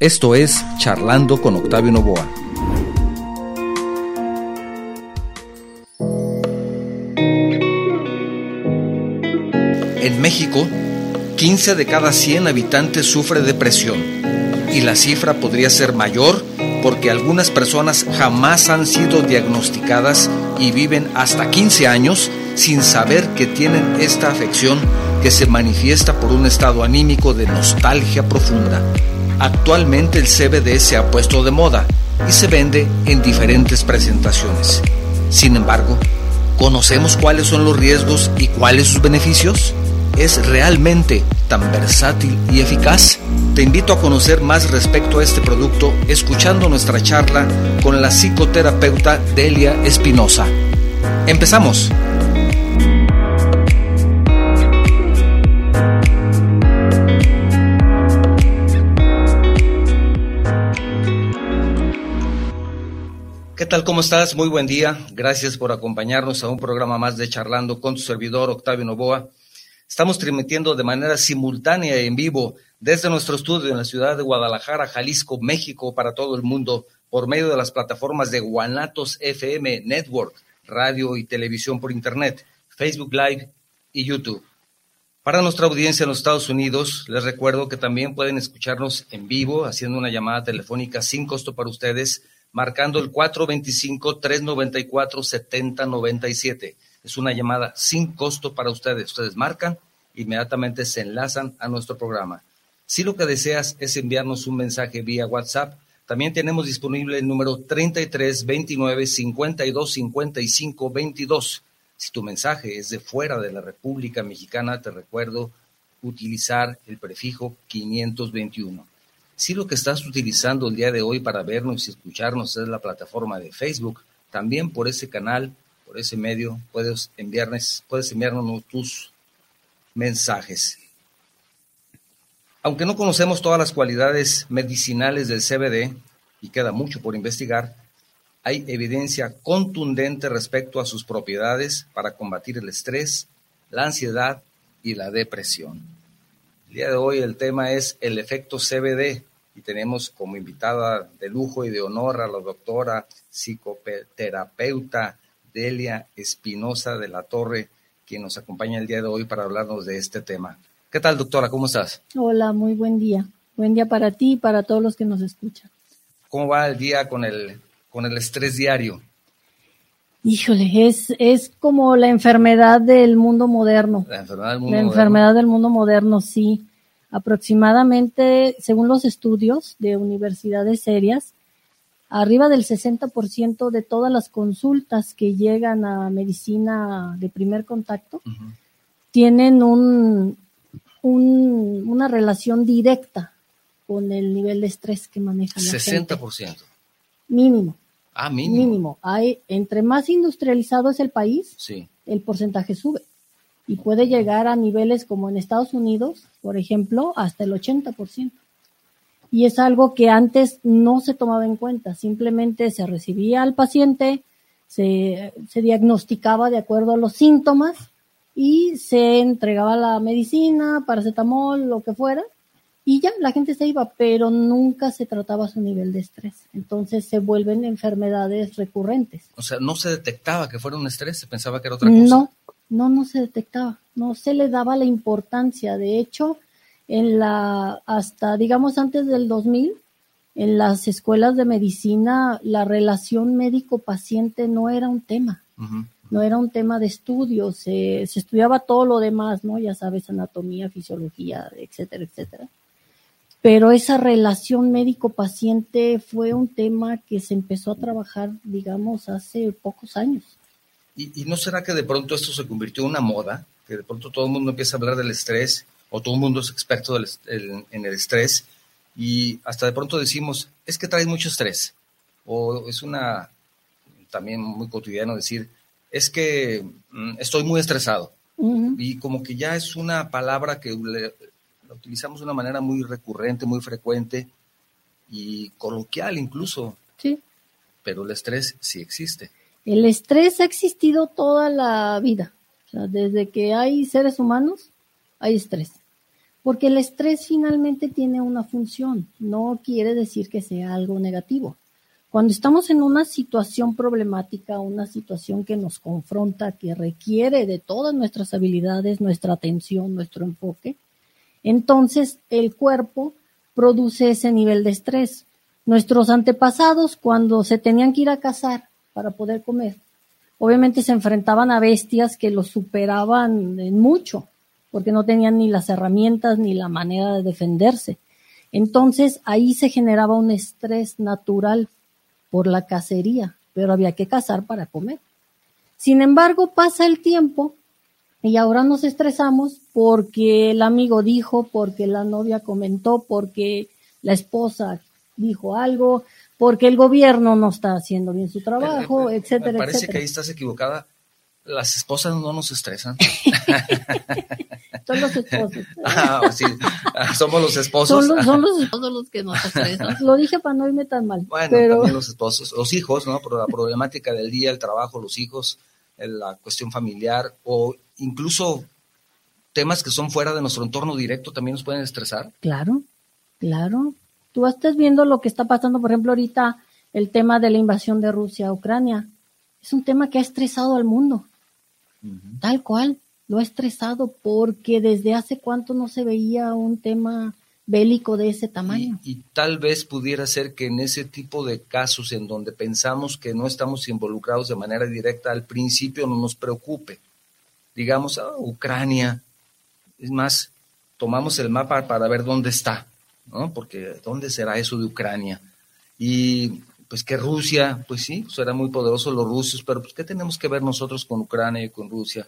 Esto es Charlando con Octavio Novoa. En México, 15 de cada 100 habitantes sufre depresión y la cifra podría ser mayor porque algunas personas jamás han sido diagnosticadas y viven hasta 15 años sin saber que tienen esta afección que se manifiesta por un estado anímico de nostalgia profunda. Actualmente el CBD se ha puesto de moda y se vende en diferentes presentaciones. Sin embargo, ¿conocemos cuáles son los riesgos y cuáles sus beneficios? ¿Es realmente tan versátil y eficaz? Te invito a conocer más respecto a este producto escuchando nuestra charla con la psicoterapeuta Delia Espinosa. Empezamos. ¿Qué tal? ¿Cómo estás? Muy buen día. Gracias por acompañarnos a un programa más de Charlando con tu servidor Octavio Novoa. Estamos transmitiendo de manera simultánea y en vivo desde nuestro estudio en la ciudad de Guadalajara, Jalisco, México, para todo el mundo, por medio de las plataformas de Guanatos FM Network, radio y televisión por Internet, Facebook Live y YouTube. Para nuestra audiencia en los Estados Unidos, les recuerdo que también pueden escucharnos en vivo haciendo una llamada telefónica sin costo para ustedes marcando el 425-394-7097. Es una llamada sin costo para ustedes. Ustedes marcan, inmediatamente se enlazan a nuestro programa. Si lo que deseas es enviarnos un mensaje vía WhatsApp, también tenemos disponible el número 33 29 52 55 22. Si tu mensaje es de fuera de la República Mexicana, te recuerdo utilizar el prefijo 521. Si lo que estás utilizando el día de hoy para vernos y escucharnos es la plataforma de Facebook, también por ese canal, por ese medio, puedes enviarnos, puedes enviarnos tus mensajes. Aunque no conocemos todas las cualidades medicinales del CBD y queda mucho por investigar, hay evidencia contundente respecto a sus propiedades para combatir el estrés, la ansiedad y la depresión. El día de hoy el tema es el efecto CBD y tenemos como invitada de lujo y de honor a la doctora psicoterapeuta Delia Espinosa de la Torre, quien nos acompaña el día de hoy para hablarnos de este tema. ¿Qué tal, doctora? ¿Cómo estás? Hola, muy buen día. Buen día para ti y para todos los que nos escuchan. ¿Cómo va el día con el, con el estrés diario? Híjole, es, es como la enfermedad del mundo moderno. La enfermedad del mundo La moderno. enfermedad del mundo moderno, sí. Aproximadamente, según los estudios de universidades serias, arriba del 60% de todas las consultas que llegan a medicina de primer contacto tienen un, un- una relación directa con el nivel de estrés que maneja la gente. 60%. Mínimo, Ah, mínimo. mínimo. Hay, entre más industrializado es el país, Sí. el porcentaje sube y puede llegar a niveles como en Estados Unidos, por ejemplo, hasta el 80%. Y es algo que antes no se tomaba en cuenta, simplemente se recibía al paciente, se, se diagnosticaba de acuerdo a los síntomas y se entregaba la medicina, paracetamol, lo que fuera, y ya la gente se iba, pero nunca se trataba su nivel de estrés. Entonces se vuelven enfermedades recurrentes. O sea, no se detectaba que fuera un estrés, se pensaba que era otra cosa. No, no, no se detectaba, no se le daba la importancia. De hecho, en la, hasta digamos antes del 2000, en las escuelas de medicina, la relación médico-paciente no era un tema, no era un tema de estudio, se, se estudiaba todo lo demás, ¿no? Ya sabes, anatomía, fisiología, etcétera, etcétera. Pero esa relación médico-paciente fue un tema que se empezó a trabajar, digamos, hace pocos años. ¿Y, y no será que de pronto esto se convirtió en una moda? Que de pronto todo el mundo empieza a hablar del estrés, o todo el mundo es experto del el- en el estrés, y hasta de pronto decimos, es que traes mucho estrés. O es una, también muy cotidiano decir, es que mm, estoy muy estresado. Y como que ya es una palabra que le- la utilizamos de una manera muy recurrente, muy frecuente y coloquial incluso, Sí. pero el estrés sí existe. El estrés ha existido toda la vida. O sea, desde que hay seres humanos, hay estrés. Porque el estrés finalmente tiene una función, no quiere decir que sea algo negativo. Cuando estamos en una situación problemática, una situación que nos confronta, que requiere de todas nuestras habilidades, nuestra atención, nuestro enfoque, entonces el cuerpo produce ese nivel de estrés. Nuestros antepasados, cuando se tenían que ir a cazar para poder comer, obviamente se enfrentaban a bestias que los superaban en mucho porque no tenían ni las herramientas ni la manera de defenderse. Entonces ahí se generaba un estrés natural por la cacería, pero había que cazar para comer. Sin embargo, pasa el tiempo y ahora nos estresamos porque el amigo dijo, porque la novia comentó, porque la esposa dijo algo, porque el gobierno no está haciendo bien su trabajo, etcétera, Me parece etcétera. que ahí estás equivocada. Las esposas no nos estresan. Son los esposos. Ah, sí. Ah, Somos los esposos. Son los, son los esposos los que nos estresan. Lo dije para no irme tan mal. Bueno, pero también los esposos, los hijos, ¿no? Por la problemática del día, el trabajo, los hijos, la cuestión familiar o incluso temas que son fuera de nuestro entorno directo también nos pueden estresar. claro, claro. Tú estás viendo lo que está pasando, por ejemplo, ahorita el tema de la invasión de Rusia a Ucrania. Es un tema que ha estresado al mundo, tal cual. Lo ha estresado porque desde hace cuánto no se veía un tema bélico de ese Y, tamaño. y tal vez pudiera ser que en ese tipo de casos en donde pensamos que no estamos involucrados de manera directa, al principio no nos preocupe. Digamos, ah, Ucrania. Es más, tomamos el mapa para ver dónde está, ¿no? Porque ¿dónde será eso de Ucrania? Y pues que Rusia, pues sí, pues eran muy poderosos los rusos, pero pues ¿qué tenemos que ver nosotros con Ucrania y con Rusia?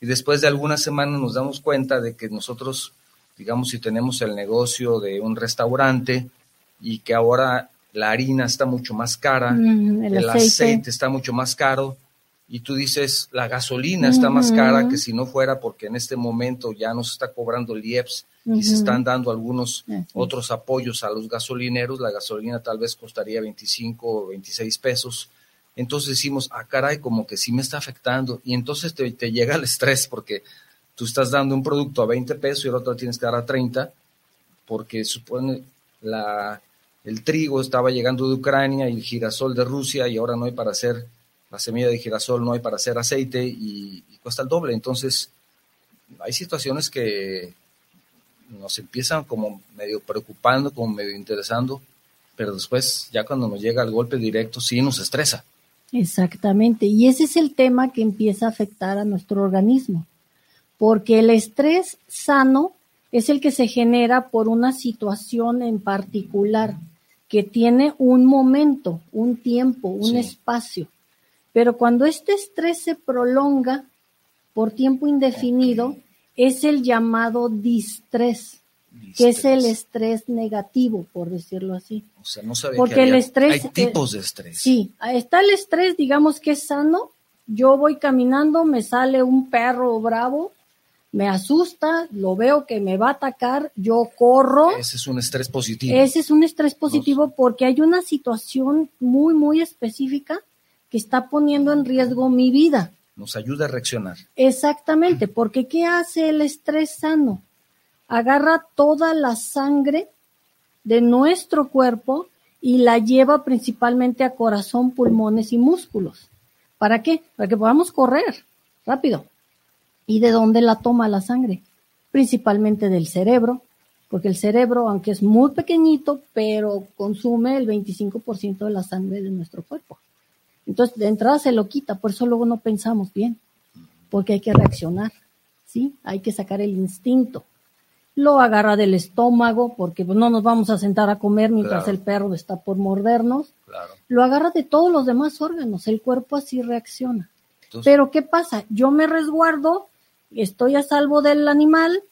Y después de algunas semanas nos damos cuenta de que nosotros, digamos, si tenemos el negocio de un restaurante y que ahora la harina está mucho más cara, Mm, el el, aceite. aceite. está mucho más caro, y tú dices, la gasolina está más cara que si no fuera porque en este momento ya nos está cobrando el IEPS y se están dando algunos otros apoyos a los gasolineros, la gasolina tal vez costaría 25 o 26 pesos. Entonces decimos, ah, caray, como que sí me está afectando. Y entonces te, te llega el estrés porque tú estás dando un producto a 20 pesos y el otro tienes que dar a 30 porque supone la, el trigo estaba llegando de Ucrania y el girasol de Rusia y ahora no hay para hacer la semilla de girasol, no hay para hacer aceite y, y cuesta el doble. Entonces, hay situaciones que nos empiezan como medio preocupando, como medio interesando, pero después, ya cuando nos llega el golpe directo, sí nos estresa. Exactamente, y ese es el tema que empieza a afectar a nuestro organismo, porque el estrés sano es el que se genera por una situación en particular, que tiene un momento, un tiempo, un Sí. espacio. Pero cuando este estrés se prolonga por tiempo indefinido, es el llamado distrés, que es el estrés negativo, por decirlo así. O sea, no sabía Porque que el había- estrés, hay tipos de estrés. Sí, está el estrés, digamos que es sano. Yo voy caminando, me sale un perro bravo, me asusta, lo veo que me va a atacar, yo corro. Ese es un estrés positivo. Ese es un estrés positivo porque hay una situación muy, muy específica que está poniendo en riesgo mi vida. Nos ayuda a reaccionar. Exactamente, porque ¿qué hace el estrés sano? Agarra toda la sangre de nuestro cuerpo y la lleva principalmente a corazón, pulmones y músculos. ¿Para qué? Para que podamos correr rápido. ¿Y de dónde la toma la sangre? Principalmente del cerebro, porque el cerebro, aunque es muy pequeñito, pero consume el 25% de la sangre de nuestro cuerpo. Entonces, de entrada se lo quita, por eso luego no pensamos bien, porque hay que reaccionar, ¿sí? Hay que sacar el instinto. Lo agarra del estómago, porque pues, no nos vamos a sentar a comer mientras Claro. el perro está por mordernos. Claro. Lo agarra de todos los demás órganos, el cuerpo así reacciona. Entonces, Pero ¿qué pasa? Yo me resguardo, estoy a salvo del animal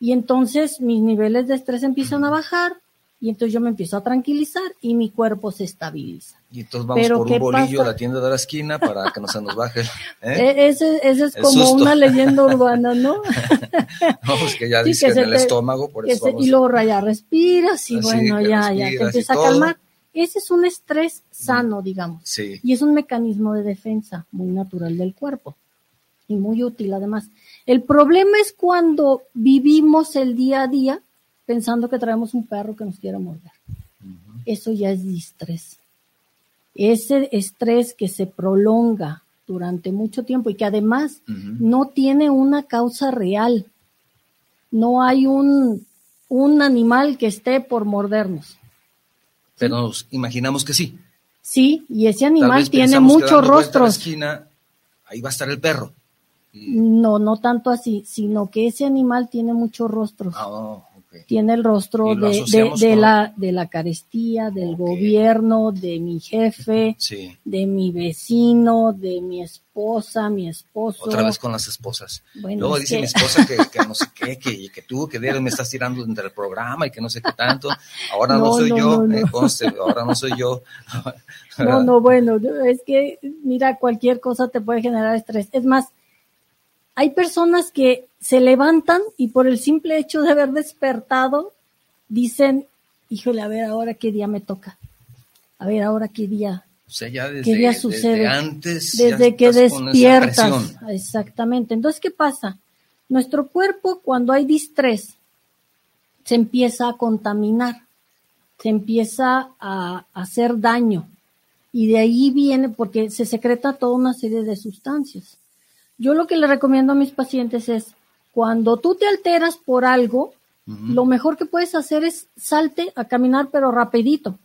y entonces mis niveles de estrés empiezan a bajar y entonces yo me empiezo a tranquilizar y mi cuerpo se estabiliza. y entonces vamos pero por ¿qué un bolillo pasa? a la tienda de la esquina para que no se nos baje. ¿eh? E- Ese, ese es El como susto. una leyenda urbana, ¿no? No, pues que ya Sí, dice que en se el te- estómago, por eso se- vamos- y luego ya respiras y Así bueno, ya, ya te empieza a calmar. Ese es un estrés sano, digamos. Sí. Y es un mecanismo de defensa muy natural del cuerpo. y muy útil además. El problema es cuando vivimos el día a día pensando que traemos un perro que nos quiera morder. Eso ya es distrés. Ese estrés que se prolonga durante mucho tiempo y que además no tiene una causa real. No hay un, un animal que esté por mordernos. Pero nos imaginamos que sí. Sí, y ese animal tiene muchos rostros. Esquina, ahí va a estar el perro. No, no tanto así, sino que ese animal tiene muchos rostros. Ah, tiene el rostro de, de, la, de la carestía, del gobierno, de mi jefe, de mi vecino, de mi esposa, mi esposo. Otra vez con las esposas. Luego dice mi esposa que, no sé qué, que, que tú, que me estás tirando entre el programa y que no sé qué tanto. Ahora no, soy yo, eh, ahora no soy yo. no, no, bueno, es que, mira, cualquier cosa te puede generar estrés. Es más, hay personas que se levantan y por el simple hecho de haber despertado dicen, híjole, a ver ahora qué día me toca. A ver ahora qué día. O sea, ya desde, ¿Qué día sucede? desde antes. Desde que despiertas. Exactamente. Entonces, ¿qué pasa? Nuestro cuerpo, cuando hay distrés, se empieza a contaminar, se empieza a hacer daño. Y de ahí viene, porque se secreta toda una serie de sustancias. Yo lo que le recomiendo a mis pacientes es, cuando tú te alteras por algo, lo mejor que puedes hacer es salte a caminar, pero rapidito.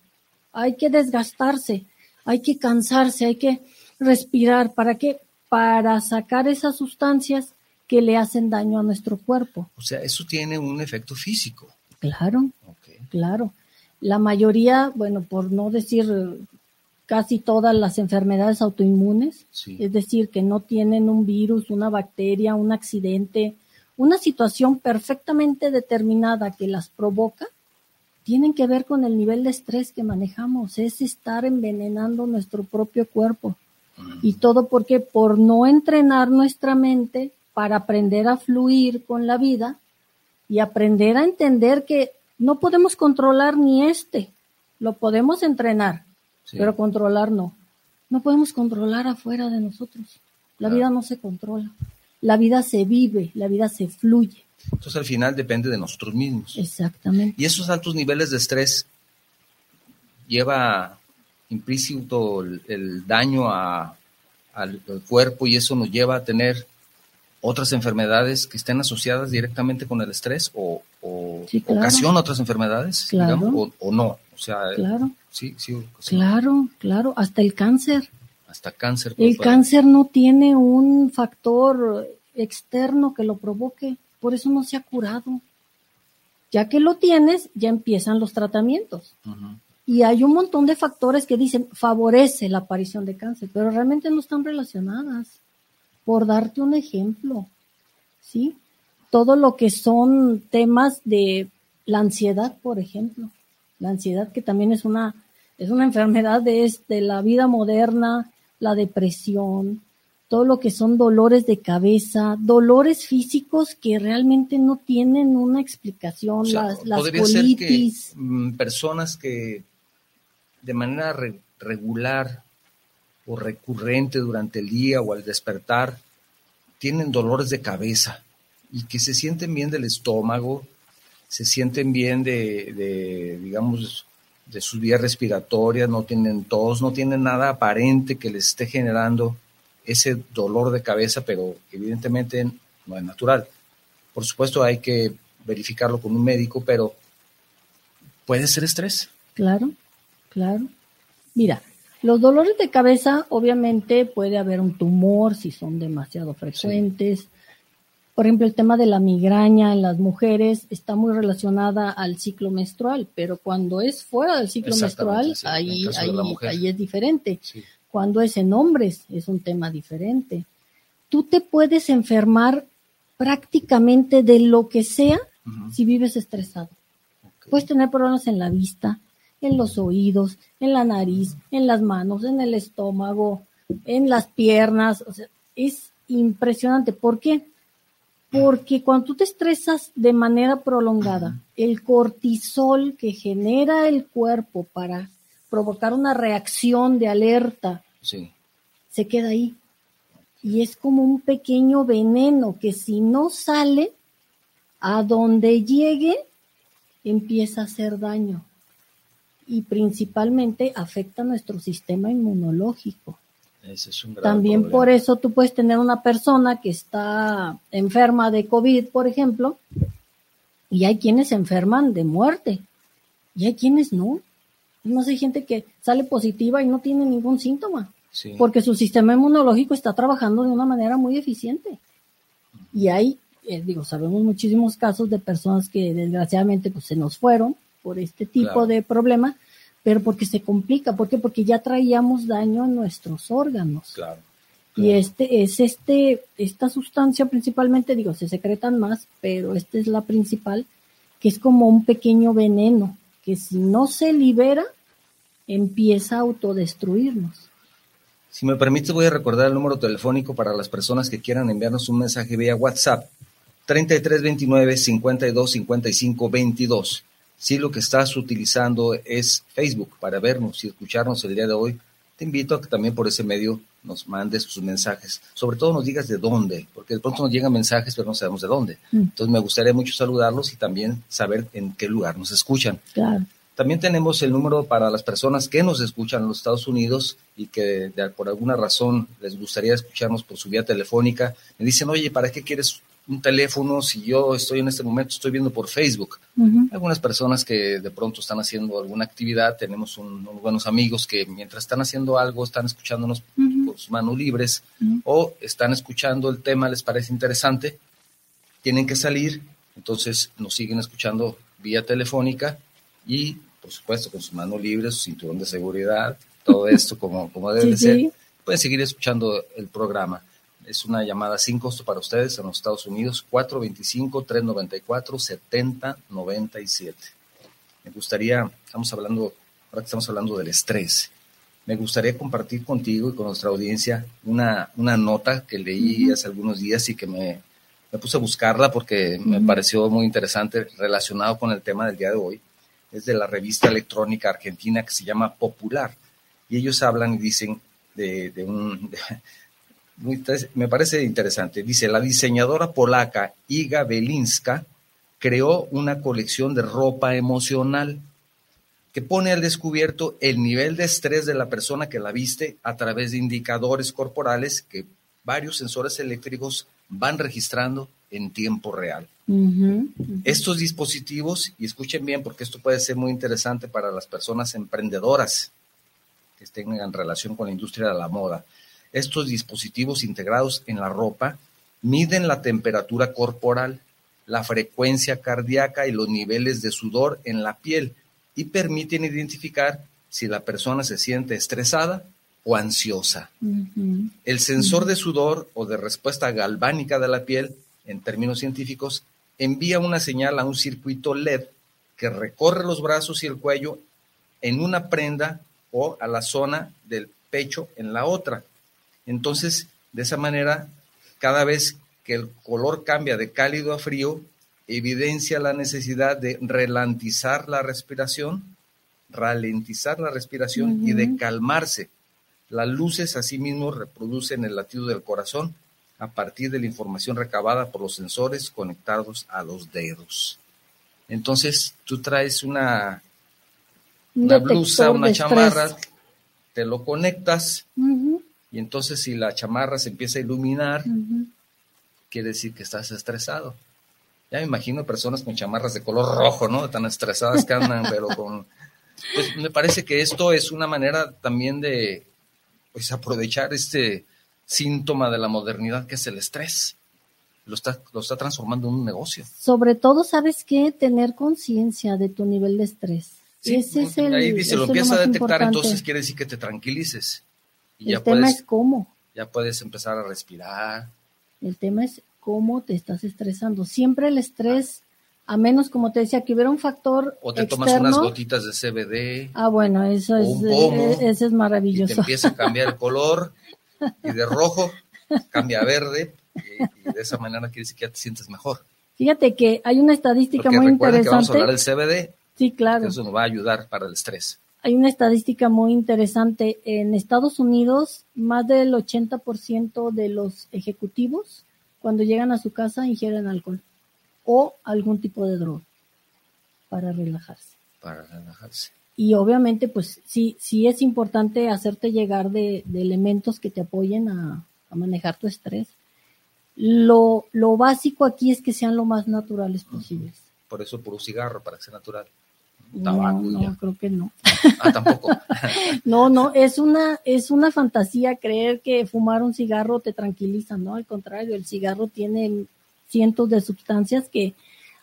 Hay que desgastarse, hay que cansarse, hay que respirar. ¿Para qué? Para sacar esas sustancias que le hacen daño a nuestro cuerpo. O sea, eso tiene un efecto físico. Claro, claro. La mayoría, bueno, por no decir casi todas las enfermedades autoinmunes, es decir, que no tienen un virus, una bacteria, un accidente, una situación perfectamente determinada que las provoca, tienen que ver con el nivel de estrés que manejamos, es estar envenenando nuestro propio cuerpo. Y todo porque por no entrenar nuestra mente para aprender a fluir con la vida y aprender a entender que no podemos controlar ni este, lo podemos entrenar, pero controlar no. No podemos controlar afuera de nosotros. La vida no se controla. La vida se vive, la vida se fluye. Entonces al final depende de nosotros mismos. Exactamente. Y esos altos niveles de estrés lleva implícito el, daño al, cuerpo y eso nos lleva a tener otras enfermedades que estén asociadas directamente con el estrés o, ocasiona otras enfermedades, digamos, o, no. O sea, claro. Sí, sí. Claro, claro, hasta el cáncer. Hasta cáncer. El cáncer no tiene un factor externo que lo provoque, por eso no se ha curado. Ya que lo tienes, ya empiezan los tratamientos. Y hay un montón de factores que dicen favorece la aparición de cáncer, pero realmente no están relacionadas. Por darte un ejemplo, ¿sí? Todo lo que son temas de la ansiedad, por ejemplo. La ansiedad que también es una, es una enfermedad de, de la vida moderna, la depresión, todo lo que son dolores de cabeza, dolores físicos que realmente no tienen una explicación, las, las colitis. Mm, personas que de manera regular o recurrente durante el día o al despertar tienen dolores de cabeza y que se sienten bien del estómago, se sienten bien de, de digamos, de sus vías respiratorias, no tienen tos, no tienen nada aparente que les esté generando ese dolor de cabeza, pero evidentemente no es natural. Por supuesto hay que verificarlo con un médico, pero puede ser estrés. Claro, claro. Mira, los dolores de cabeza obviamente puede haber un tumor si son demasiado frecuentes, por ejemplo, el tema de la migraña en las mujeres está muy relacionada al ciclo menstrual, pero cuando es fuera del ciclo menstrual, ahí, ahí, es diferente. Cuando es en hombres, es un tema diferente. Tú te puedes enfermar prácticamente de lo que sea si vives estresado. Puedes tener problemas en la vista, en los oídos, en la nariz, en las manos, en el estómago, en las piernas. O sea, es impresionante. ¿Por qué? Porque cuando tú te estresas de manera prolongada, el cortisol que genera el cuerpo para provocar una reacción de alerta se queda ahí. y es como un pequeño veneno que si no sale, a donde llegue, empieza a hacer daño y principalmente afecta nuestro sistema inmunológico. También por eso tú puedes tener una persona que está enferma de COVID, por ejemplo, y hay quienes se enferman de muerte y hay quienes no. No hay gente que sale positiva y no tiene ningún síntoma, porque su sistema inmunológico está trabajando de una manera muy eficiente. Y hay, eh, digo, sabemos muchísimos casos de personas que desgraciadamente pues, se nos fueron por este tipo de problema, pero porque se complica, ¿por qué? Porque ya traíamos daño a nuestros órganos. Claro. Y este es este esta sustancia principalmente, digo, se secretan más, pero esta es la principal, que es como un pequeño veneno que si no se libera empieza a autodestruirnos. Si me permite, voy a recordar el número telefónico para las personas que quieran enviarnos un mensaje vía WhatsApp. 3329 52 55 22 si lo que estás utilizando es Facebook para vernos y escucharnos el día de hoy, te invito a que también por ese medio nos mandes tus mensajes. Sobre todo nos digas de dónde, porque de pronto nos llegan mensajes, pero no sabemos de dónde. Mm. Entonces me gustaría mucho saludarlos y también saber en qué lugar nos escuchan. También tenemos el número para las personas que nos escuchan en los Estados Unidos y que por alguna razón les gustaría escucharnos por su vía telefónica. Me dicen, oye, ¿para qué quieres un teléfono si yo estoy en este momento, estoy viendo por Facebook. Algunas personas que de pronto están haciendo alguna actividad, tenemos unos buenos amigos que mientras están haciendo algo están escuchándonos por sus manos libres o están escuchando el tema, les parece interesante, tienen que salir, entonces nos siguen escuchando vía telefónica y por supuesto con sus manos libres, su cinturón de seguridad, todo esto como, como debe ser, pueden seguir escuchando el programa. Es una llamada sin costo para ustedes en los Estados Unidos, 425-394-7097. Me gustaría, estamos hablando, ahora que estamos hablando del estrés, me gustaría compartir contigo y con nuestra audiencia una, una nota que leí hace algunos días y que me, me puse a buscarla porque me pareció muy interesante relacionado con el tema del día de hoy. Es de la revista electrónica argentina que se llama Popular. Y ellos hablan y dicen de, de un, me parece interesante. Dice, la diseñadora polaca Iga Belinska creó una colección de ropa emocional que pone al descubierto el nivel de estrés de la persona que la viste a través de indicadores corporales que varios sensores eléctricos van registrando en tiempo real. Estos dispositivos, y escuchen bien porque esto puede ser muy interesante para las personas emprendedoras que estén en relación con la industria de la moda, estos dispositivos integrados en la ropa miden la temperatura corporal, la frecuencia cardíaca y los niveles de sudor en la piel y permiten identificar si la persona se siente estresada o ansiosa. El sensor de sudor o de respuesta galvánica de la piel, en términos científicos, envía una señal a un circuito LED que recorre los brazos y el cuello en una prenda o a la zona del pecho en la otra. Entonces, de esa manera, cada vez que el color cambia de cálido a frío, evidencia la necesidad de ralentizar la respiración, ralentizar la respiración y de calmarse. Las luces asimismo reproducen el latido del corazón a partir de la información recabada por los sensores conectados a los dedos. Entonces, tú traes una, una blusa, una chamarra, te lo conectas y entonces si la chamarra se empieza a iluminar, quiere decir que estás estresado. Ya me imagino personas con chamarras de color rojo, ¿no? Tan estresadas que andan, pero con... Pues me parece que esto es una manera también de pues, aprovechar este síntoma de la modernidad que es el estrés. Lo está, lo está transformando en un negocio. Sobre todo, ¿sabes qué? Tener conciencia de tu nivel de estrés. Ese es el, ahí dice, lo empieza a detectar, entonces quiere decir que te tranquilices el tema es cómo. Ya puedes empezar a respirar. El tema es cómo te estás estresando. Siempre el estrés, a menos como te decía, que hubiera un factor. O te tomas unas gotitas de CBD. Ah, bueno, eso es, eh, eso es maravilloso. Y te empieza a cambiar el color y de rojo cambia a verde y, de esa manera quiere decir que ya te sientes mejor. Fíjate que hay una estadística muy interesante. Que vamos a hablar del CBD. Sí, claro. Eso nos va a ayudar para el estrés Hay una estadística muy interesante. En Estados Unidos, más del 80% de los ejecutivos, cuando llegan a su casa, ingieren alcohol o algún tipo de droga para relajarse. Para relajarse. Y obviamente, pues sí, sí es importante hacerte llegar de, de elementos que te apoyen a, a manejar tu estrés. Lo, lo básico aquí es que sean lo más naturales posibles. Por eso puro cigarro, para que sea natural. No, no, creo que no. Ah, tampoco. no, no, es una, es una fantasía creer que fumar un cigarro te tranquiliza, ¿no? Al contrario, el cigarro tiene cientos de sustancias que,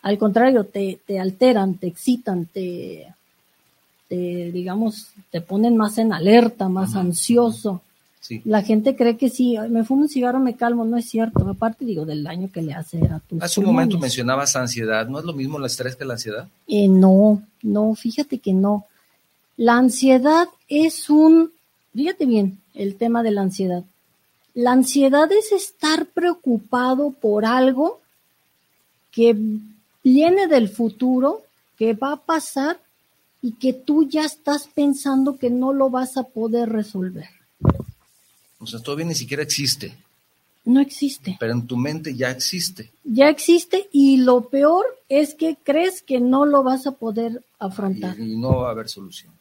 al contrario, te, te alteran, te excitan, te, te, digamos, te ponen más en alerta, más ansioso. La gente cree que si me fumo un cigarro me calmo, no es cierto. Aparte, digo, del daño que le hace a tu Hace un momento mencionabas ansiedad. ¿No es lo mismo el estrés que la ansiedad? Eh, no, no, fíjate que no. La ansiedad es un, fíjate bien, el tema de la ansiedad. La ansiedad es estar preocupado por algo que viene del futuro, que va a pasar y que tú ya estás pensando que no lo vas a poder resolver. O sea, todavía ni siquiera existe. No existe. Pero en tu mente ya existe. Ya existe y lo peor es que crees que no lo vas a poder afrontar. Y, no va a haber solución.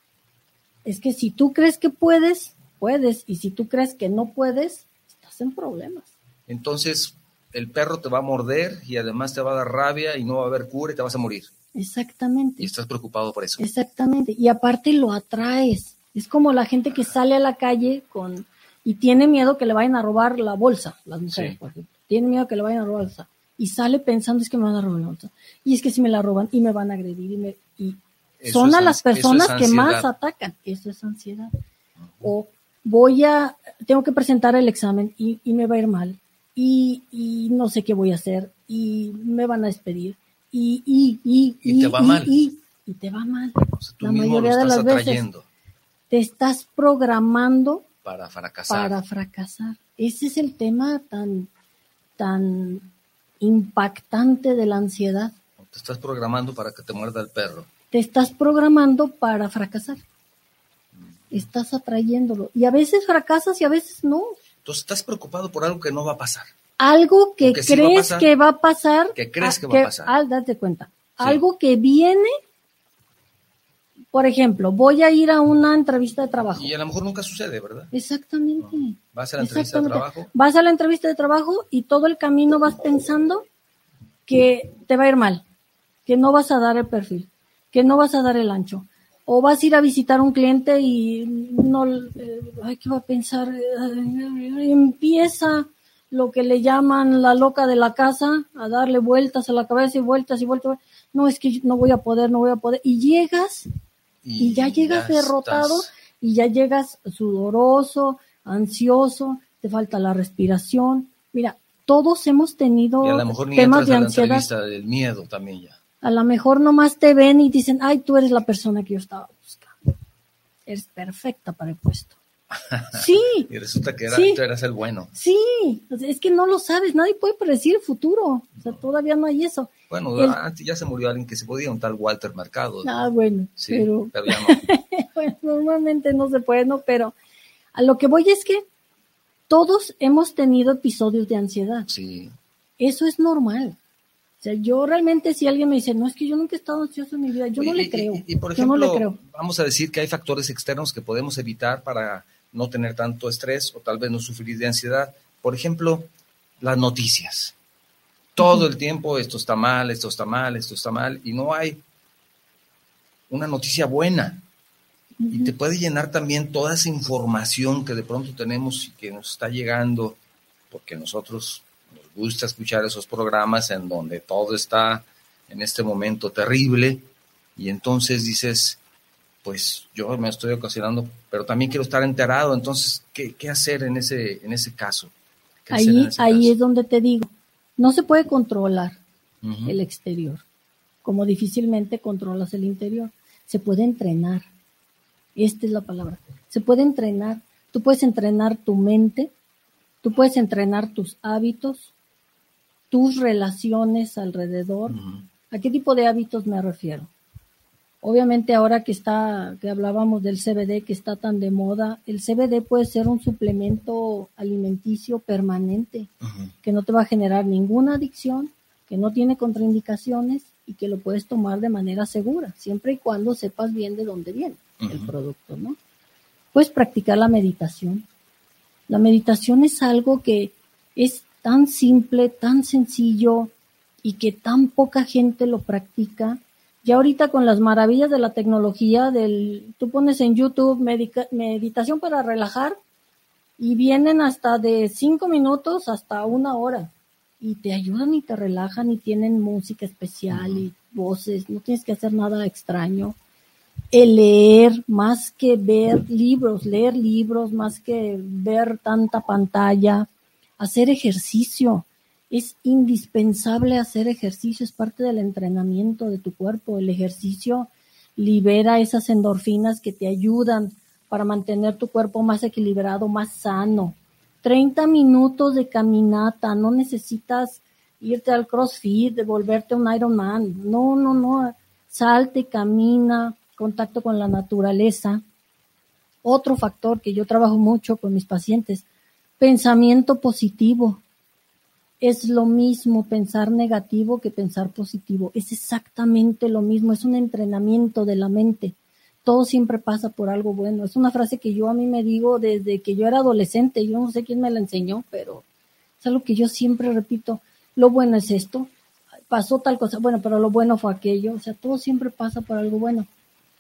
Es que si tú crees que puedes, puedes. Y si tú crees que no puedes, estás en problemas. Entonces, el perro te va a morder y además te va a dar rabia y no va a haber cura y te vas a morir. Exactamente. Y estás preocupado por eso. Exactamente. Y aparte lo atraes. Es como la gente que sale a la calle con y tiene miedo que le vayan a robar la bolsa, las mujeres, por ejemplo. Tiene miedo que le vayan a robar la bolsa. Y sale pensando es que me van a robar la bolsa. Y es que si me la roban y me van a agredir y, me, y son a las personas que más atacan. Eso es ansiedad. O voy a, tengo que presentar el examen y, y me va a ir mal. Y, y, no sé qué voy a hacer. Y me van a despedir. Y, y, y, y, te va mal. Y, te va mal. la mayoría de las veces te estás programando para fracasar. Para fracasar. Ese es el tema tan, tan impactante de la ansiedad. Te estás programando para que te muerda el perro. Te estás programando para fracasar. Estás atrayéndolo. Y a veces fracasas y a veces no. Entonces estás preocupado por algo que no va a pasar. Algo que crees que va a pasar. Que crees que, va a pasar. Al date cuenta. Algo que viene por ejemplo, voy a ir a una entrevista de trabajo. Y a lo mejor nunca sucede, ¿verdad? Exactamente. Vas a la entrevista de trabajo. Vas a la entrevista de trabajo y todo el camino vas pensando que te va a ir mal, que no vas a dar el perfil, que no vas a dar el ancho. O vas a ir a visitar a un cliente y no, eh, ay, ¿qué va a pensar? empieza lo que le llaman la loca de la casa a darle vueltas a la cabeza y vueltas y vueltas. No, es que no voy a poder, no voy a poder. Y llegas y, ya llegas derrotado y ya llegas sudoroso, ansioso, te falta la respiración. Mira, todos hemos tenido temas de ansiedad. La del miedo también ya. A lo mejor nomás te ven y dicen, ay, tú eres la persona que yo estaba buscando. Eres perfecta para el puesto. Sí. y resulta que tú eras el bueno. Sí, es que no lo sabes, nadie puede predecir el futuro. O sea, todavía no hay eso. Bueno, antes ya se murió alguien que se podía, un tal Walter Mercado. Ah, bueno, pero, ya no. bueno, normalmente no se puede, ¿no? Pero a lo que voy es que todos hemos tenido episodios de ansiedad. Sí. Eso es normal. O sea, yo realmente si alguien me dice, no, es que yo nunca he estado ansioso en mi vida, yo no le creo. Y, por ejemplo, no le creo. vamos a decir que hay factores externos que podemos evitar para no tener tanto estrés o tal vez no sufrir de ansiedad. Por ejemplo, las noticias todo el tiempo esto está mal, esto está mal, esto está mal, y no hay una noticia buena. Y te puede llenar también toda esa información que de pronto tenemos y que nos está llegando, porque nosotros nos gusta escuchar esos programas en donde todo está en este momento terrible, y entonces dices, pues yo me estoy ocasionando, pero también quiero estar enterado, entonces, ¿qué, qué hacer en ese, en ese caso? Ahí, ahí es donde te digo, no se puede controlar el exterior, como difícilmente controlas el interior. Se puede entrenar. Esta es la palabra. Se puede entrenar. Tú puedes entrenar tu mente, tú puedes entrenar tus hábitos, tus relaciones alrededor. ¿A qué tipo de hábitos me refiero? Obviamente ahora que está, que hablábamos del CBD que está tan de moda, el CBD puede ser un suplemento alimenticio permanente, que no te va a generar ninguna adicción, que no tiene contraindicaciones y que lo puedes tomar de manera segura, siempre y cuando sepas bien de dónde viene el producto, ¿no? Puedes practicar la meditación. La meditación es algo que es tan simple, tan sencillo y que tan poca gente lo practica ya ahorita con las maravillas de la tecnología, del, tú pones en YouTube meditación para relajar y vienen hasta de cinco minutos hasta una hora. Y te ayudan y te relajan y tienen música especial y voces, no tienes que hacer nada extraño. El leer, más que ver libros, leer libros, más que ver tanta pantalla, hacer ejercicio es indispensable hacer ejercicio, es parte del entrenamiento de tu cuerpo. El ejercicio libera esas endorfinas que te ayudan para mantener tu cuerpo más equilibrado, más sano. 30 minutos de caminata, no necesitas irte al CrossFit, volverte un Ironman. No, no, no. Salte, camina, contacto con la naturaleza. Otro factor que yo trabajo mucho con mis pacientes, pensamiento positivo es lo mismo pensar negativo que pensar positivo. Es exactamente lo mismo, es un entrenamiento de la mente. Todo siempre pasa por algo bueno. Es una frase que yo a mí me digo desde que yo era adolescente. Yo no sé quién me la enseñó, pero es algo que yo siempre repito. Lo bueno es esto. Pasó tal cosa. Bueno, pero lo bueno fue aquello. O sea, todo siempre pasa por algo bueno.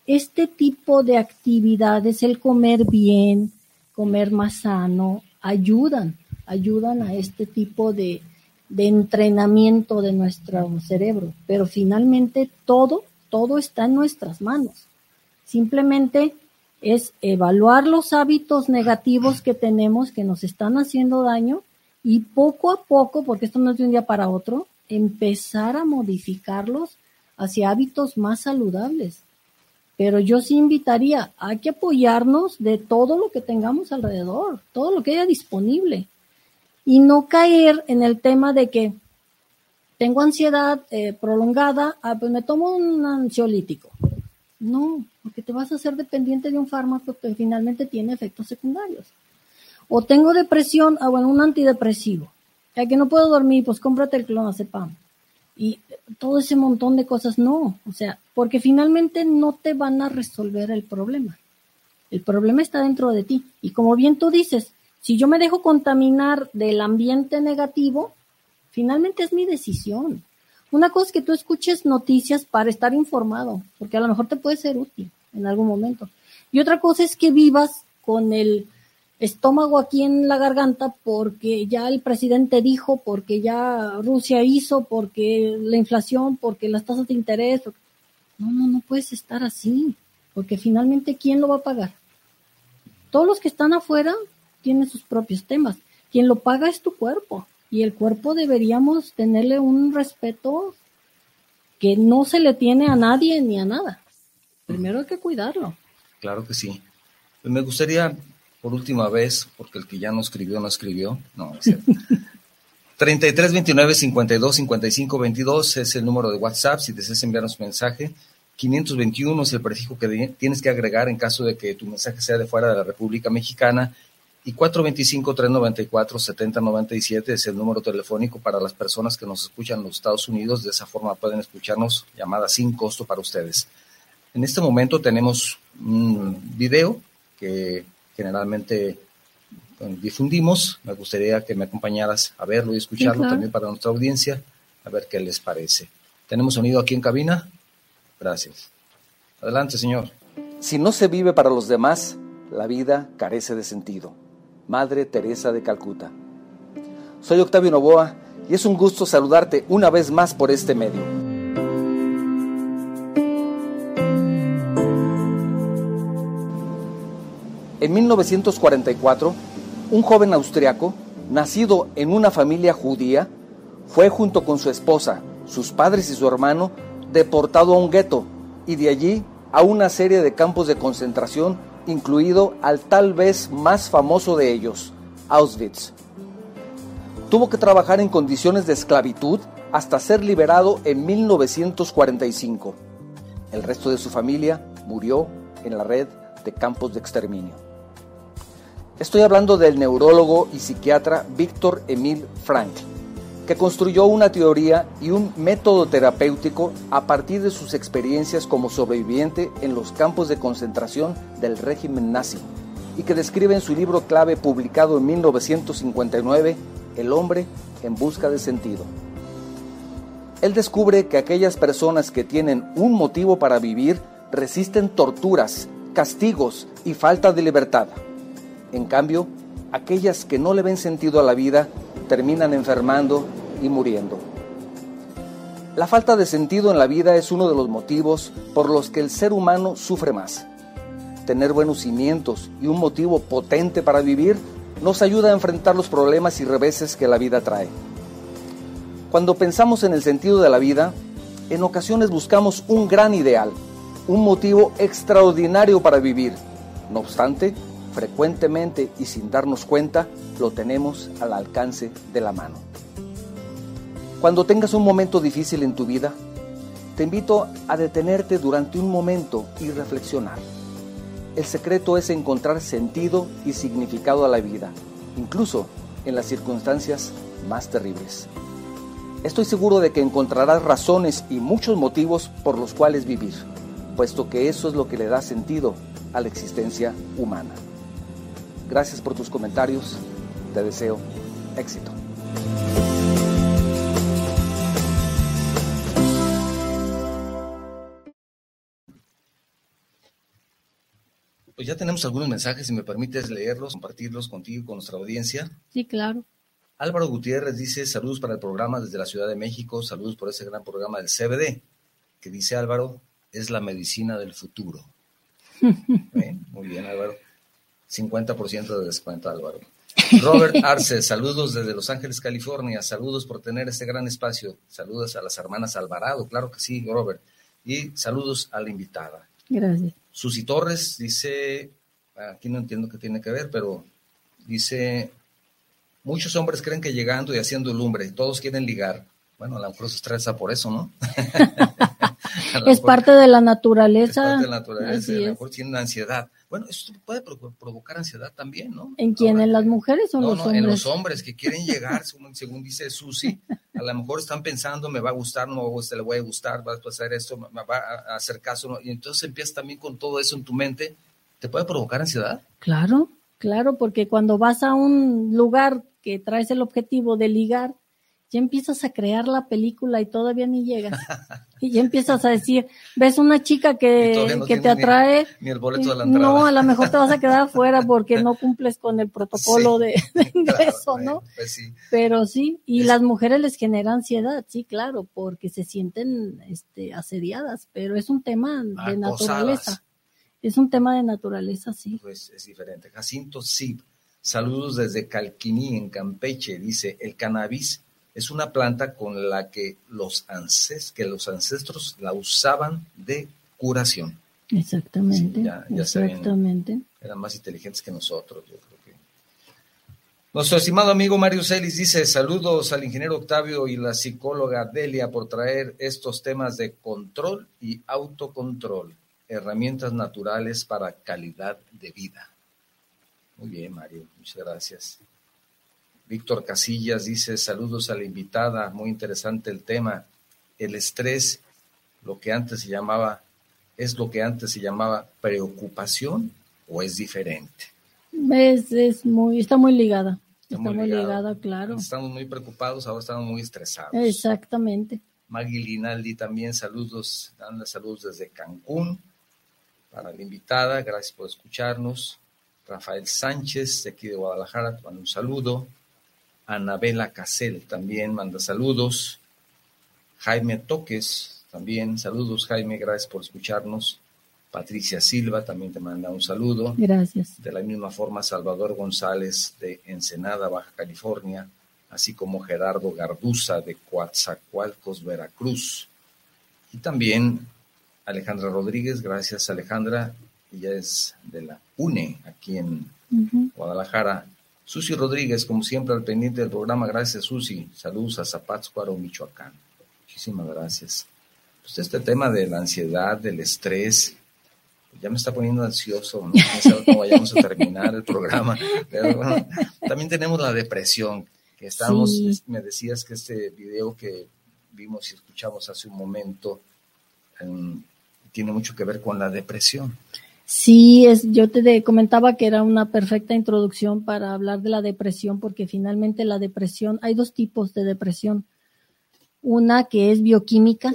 Este tipo de actividades, el comer bien, comer más sano, ayudan, ayudan a este tipo de, de entrenamiento de nuestro cerebro, pero finalmente todo, todo está en nuestras manos. Simplemente es evaluar los hábitos negativos que tenemos que nos están haciendo daño y poco a poco, porque esto no es de un día para otro, empezar a modificarlos hacia hábitos más saludables. Pero yo sí invitaría, hay que apoyarnos de todo lo que tengamos alrededor, todo lo que haya disponible y no caer en el tema de que tengo ansiedad eh, prolongada, ah, pues me tomo un ansiolítico. No, porque te vas a hacer dependiente de un fármaco que finalmente tiene efectos secundarios. O tengo depresión, ah, bueno, un antidepresivo. Ya que no puedo dormir, pues cómprate el clonazepam. Y todo ese montón de cosas, no. O sea, porque finalmente no te van a resolver el problema. El problema está dentro de ti. Y como bien tú dices, si yo me dejo contaminar del ambiente negativo, finalmente es mi decisión. Una cosa es que tú escuches noticias para estar informado, porque a lo mejor te puede ser útil en algún momento. Y otra cosa es que vivas con el estómago aquí en la garganta porque ya el presidente dijo, porque ya Rusia hizo, porque la inflación, porque las tasas de interés. No, no, no puedes estar así, porque finalmente ¿quién lo va a pagar? Todos los que están afuera tiene sus propios temas. Quien lo paga es tu cuerpo y el cuerpo deberíamos tenerle un respeto que no se le tiene a nadie ni a nada. Primero hay que cuidarlo. Claro que sí. Pues me gustaría, por última vez, porque el que ya no escribió, no escribió. No, es 33 29 52 55 22 es el número de WhatsApp si deseas enviarnos un mensaje. 521 es el prefijo que tienes que agregar en caso de que tu mensaje sea de fuera de la República Mexicana y 425-394-7097 es el número telefónico para las personas que nos escuchan en los Estados Unidos. De esa forma pueden escucharnos llamadas sin costo para ustedes. En este momento tenemos un video que generalmente difundimos. Me gustaría que me acompañaras a verlo y escucharlo también para nuestra audiencia, a ver qué les parece. ¿Tenemos sonido aquí en cabina? Gracias. Adelante, señor. Si no se vive para los demás, la vida carece de sentido. Madre Teresa de Calcuta. Soy Octavio Novoa y es un gusto saludarte una vez más por este medio. En 1944, un joven austriaco, nacido en una familia judía, fue junto con su esposa, sus padres y su hermano deportado a un gueto y de allí a una serie de campos de concentración incluido al tal vez más famoso de ellos, Auschwitz. Tuvo que trabajar en condiciones de esclavitud hasta ser liberado en 1945. El resto de su familia murió en la red de campos de exterminio. Estoy hablando del neurólogo y psiquiatra Víctor Emil Frankl, que construyó una teoría y un método terapéutico a partir de sus experiencias como sobreviviente en los campos de concentración del régimen nazi y que describe en su libro clave publicado en 1959, El hombre en busca de sentido. Él descubre que aquellas personas que tienen un motivo para vivir resisten torturas, castigos y falta de libertad. En cambio, aquellas que no le ven sentido a la vida terminan enfermando y muriendo. La falta de sentido en la vida es uno de los motivos por los que el ser humano sufre más. Tener buenos cimientos y un motivo potente para vivir nos ayuda a enfrentar los problemas y reveses que la vida trae. Cuando pensamos en el sentido de la vida, en ocasiones buscamos un gran ideal, un motivo extraordinario para vivir. No obstante, frecuentemente y sin darnos cuenta, lo tenemos al alcance de la mano. Cuando tengas un momento difícil en tu vida, te invito a detenerte durante un momento y reflexionar. El secreto es encontrar sentido y significado a la vida, incluso en las circunstancias más terribles. Estoy seguro de que encontrarás razones y muchos motivos por los cuales vivir, puesto que eso es lo que le da sentido a la existencia humana. Gracias por tus comentarios, te deseo éxito. Pues ya tenemos algunos mensajes, si me permites leerlos, compartirlos contigo y con nuestra audiencia. Sí, claro. Álvaro Gutiérrez dice saludos para el programa desde la Ciudad de México, saludos por ese gran programa del CBD, que dice Álvaro, es la medicina del futuro. muy bien, Álvaro. 50% de descuento, Álvaro. Robert Arce, saludos desde Los Ángeles, California. Saludos por tener este gran espacio. Saludos a las hermanas Alvarado, claro que sí, Robert. Y saludos a la invitada. Gracias. Susi Torres dice, aquí no entiendo qué tiene que ver, pero dice, muchos hombres creen que llegando y haciendo lumbre, todos quieren ligar. Bueno, a lo mejor se estresa por eso, ¿no? es parte de la naturaleza. Es parte de la naturaleza, a lo mejor tienen ansiedad. Bueno, eso puede provocar ansiedad también, ¿no? ¿En quién? ¿En las mujeres o en los no, hombres? En los hombres que quieren llegar, según, dice Susi, a lo mejor están pensando, me va a gustar, no me gusta, le voy a gustar, va a hacer esto, me va a hacer caso, y entonces empiezas también con todo eso en tu mente, ¿te puede provocar ansiedad? Claro, claro, porque cuando vas a un lugar que traes el objetivo de ligar, ya empiezas a crear la película y todavía ni llegas. y ya empiezas a decir, ves una chica que, que te atrae. Ni, el boleto de la entrada. No, a lo mejor te vas a quedar afuera porque no cumples con el protocolo de, ingreso, ¿no? Pues sí. Pero sí, y las mujeres les genera ansiedad, sí, claro, porque se sienten este, asediadas, pero es un tema de naturaleza. Es un tema de naturaleza, sí. Pues es diferente. Jacinto Sib, saludos desde Calquiní, en Campeche, dice, el cannabis es una planta con la que los, ancestros, que los ancestros la usaban de curación. Exactamente. ya, exactamente. eran más inteligentes que nosotros, yo creo que. Nuestro estimado amigo Mario Celis dice: Saludos al ingeniero Octavio y la psicóloga Delia por traer estos temas de control y autocontrol, herramientas naturales para calidad de vida. Muy bien, Mario, muchas gracias. Víctor Casillas dice, saludos a la invitada, muy interesante el tema. El estrés, lo que antes se llamaba, es lo que antes se llamaba preocupación o es diferente. Es, es muy, está muy ligada. Está, muy, ligada, claro. Estamos muy preocupados, ahora estamos muy estresados. Exactamente. Maggie Linaldi también saludos, dan saludos desde Cancún para la invitada, gracias por escucharnos. Rafael Sánchez, de aquí de Guadalajara, te un saludo. Anabela Casel también manda saludos. Jaime Toques también, saludos Jaime, gracias por escucharnos. Patricia Silva también te manda un saludo. Gracias. De la misma forma, Salvador González de Ensenada, Baja California, así como Gerardo Garduza de Coatzacoalcos, Veracruz. Y también Alejandra Rodríguez, gracias Alejandra, ella es de la UNE aquí en Guadalajara. Susi Rodríguez, como siempre, al pendiente del programa. Gracias, Susi. Saludos a Zapátzcuaro, Michoacán. Muchísimas gracias. Pues este tema de la ansiedad, del estrés, ya me está poniendo ansioso, no, sé cómo vayamos a terminar el programa, pero bueno, también tenemos la depresión, que me decías que este video que vimos y escuchamos hace un momento em, tiene mucho que ver con la depresión. Sí, es, yo te comentaba que era una perfecta introducción para hablar de la depresión, porque finalmente la depresión, hay dos tipos de depresión. Una que es bioquímica,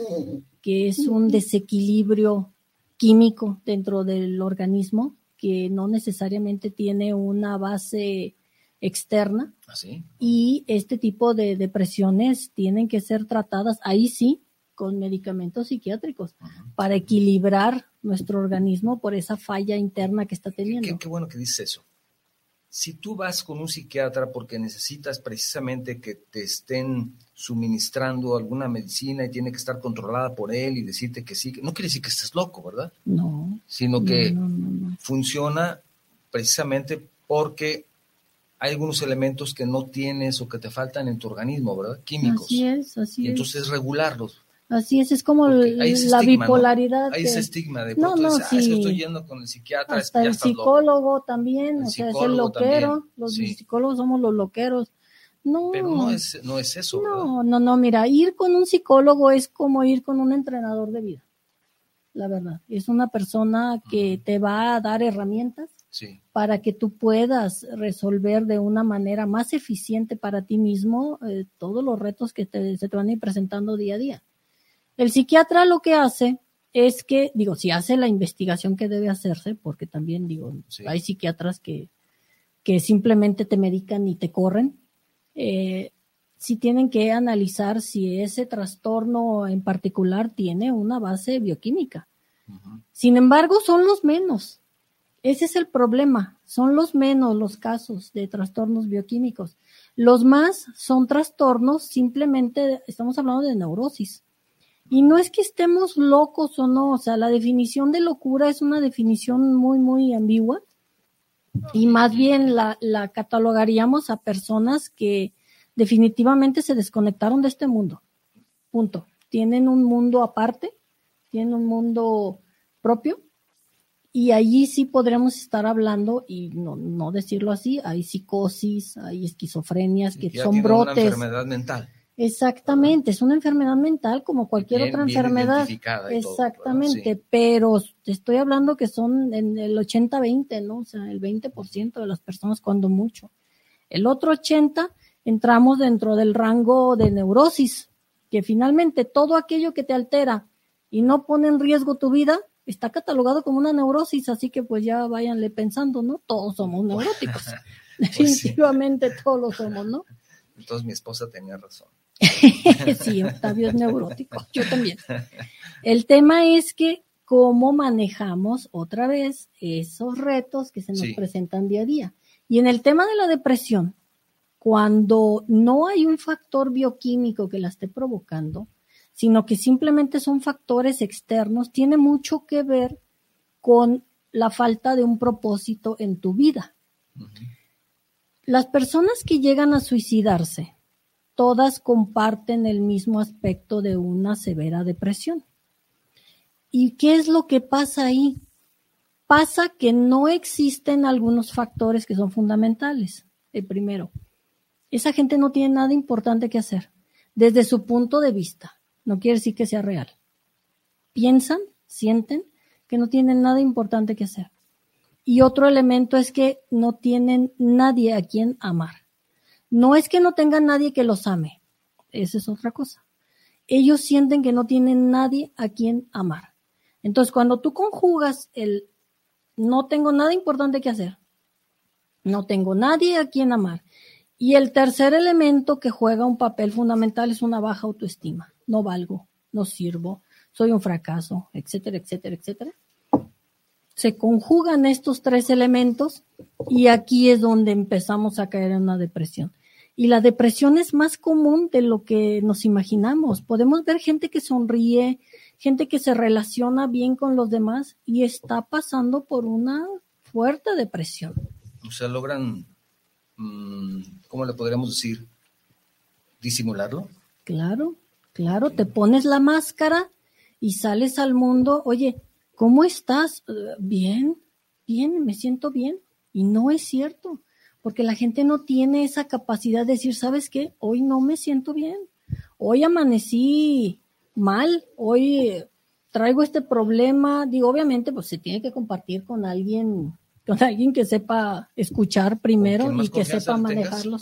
que es un desequilibrio químico dentro del organismo, que no necesariamente tiene una base externa. ¿Ah, y este tipo de depresiones tienen que ser tratadas, ahí sí, con medicamentos psiquiátricos, para equilibrar nuestro organismo por esa falla interna que está teniendo. Qué, bueno que dices eso. Si tú vas con un psiquiatra porque necesitas precisamente que te estén suministrando alguna medicina y tiene que estar controlada por él y decirte que sí, no quiere decir que estés loco, ¿verdad? No. Sino que funciona precisamente porque hay algunos elementos que no tienes o que te faltan en tu organismo, ¿verdad? Químicos. Así es, así y entonces regularlos. Así es, es como la bipolaridad. Hay ese estigma de no, no, sí. estoy yendo con el psiquiatra. Hasta el psicólogo también, o sea, es el loquero. Los psicólogos somos los loqueros. No, pero no es, no es eso. No, no, no, mira, ir con un psicólogo es como ir con un entrenador de vida. La verdad, es una persona que te va a dar herramientas para que tú puedas resolver de una manera más eficiente para ti mismo eh, todos los retos que se te van a ir presentando día a día. El psiquiatra lo que hace es que, digo, si hace la investigación que debe hacerse, porque también digo, hay psiquiatras que, que simplemente te medican y te corren, eh, si tienen que analizar si ese trastorno en particular tiene una base bioquímica. Sin embargo, son los menos. Ese es el problema. Son los menos los casos de trastornos bioquímicos. Los más son trastornos, simplemente estamos hablando de neurosis. Y no es que estemos locos o no, o sea, la definición de locura es una definición muy, muy ambigua y más bien la, la catalogaríamos a personas que definitivamente se desconectaron de este mundo. Punto. Tienen un mundo aparte, tienen un mundo propio y allí sí podremos estar hablando y no, no decirlo así, hay psicosis, hay esquizofrenias que son brotes. Una enfermedad mental. Exactamente, es una enfermedad mental como cualquier otra enfermedad. Exactamente, pero te estoy hablando que son en el 80-20, ¿no? O sea, el 20% de las personas cuando mucho. El otro 80 entramos dentro del rango de neurosis, que finalmente todo aquello que te altera y no pone en riesgo tu vida está catalogado como una neurosis, así que pues ya váyanle pensando, ¿no? Todos somos neuróticos. Pues Definitivamente todos lo somos, ¿no? Entonces mi esposa tenía razón. sí, Octavio es neurótico, yo también. El tema es que cómo manejamos otra vez esos retos que se nos presentan día a día. Y en el tema de la depresión, cuando no hay un factor bioquímico que la esté provocando, sino que simplemente son factores externos, tiene mucho que ver con la falta de un propósito en tu vida. Las personas que llegan a suicidarse todas comparten el mismo aspecto de una severa depresión. ¿Y qué es lo que pasa ahí? Pasa que no existen algunos factores que son fundamentales. El primero, esa gente no tiene nada importante que hacer desde su punto de vista. No quiere decir que sea real. Piensan, sienten que no tienen nada importante que hacer. Y otro elemento es que no tienen nadie a quien amar. No es que no tengan nadie que los ame, esa es otra cosa. Ellos sienten que no tienen nadie a quien amar. Entonces, cuando tú conjugas el no tengo nada importante que hacer, no tengo nadie a quien amar, y el tercer elemento que juega un papel fundamental es una baja autoestima. No valgo, no sirvo, soy un fracaso, etcétera, etcétera, etcétera. Se conjugan estos tres elementos y aquí es donde empezamos a caer en una depresión. Y la depresión es más común de lo que nos imaginamos. Podemos ver gente que sonríe, gente que se relaciona bien con los demás y está pasando por una fuerte depresión. O sea, logran, mm, ¿cómo le podríamos decir? ¿Disimularlo? Claro, claro, te pones la máscara y sales al mundo, oye, ¿cómo estás? "Eh, Bien, bien, me siento bien. Y no es cierto, porque la gente no tiene esa capacidad de decir, ¿sabes qué? Hoy no me siento bien. Hoy amanecí mal, hoy traigo este problema. Digo, obviamente, pues se tiene que compartir con alguien, con alguien que sepa escuchar primero y que sepa tengas, manejarlo.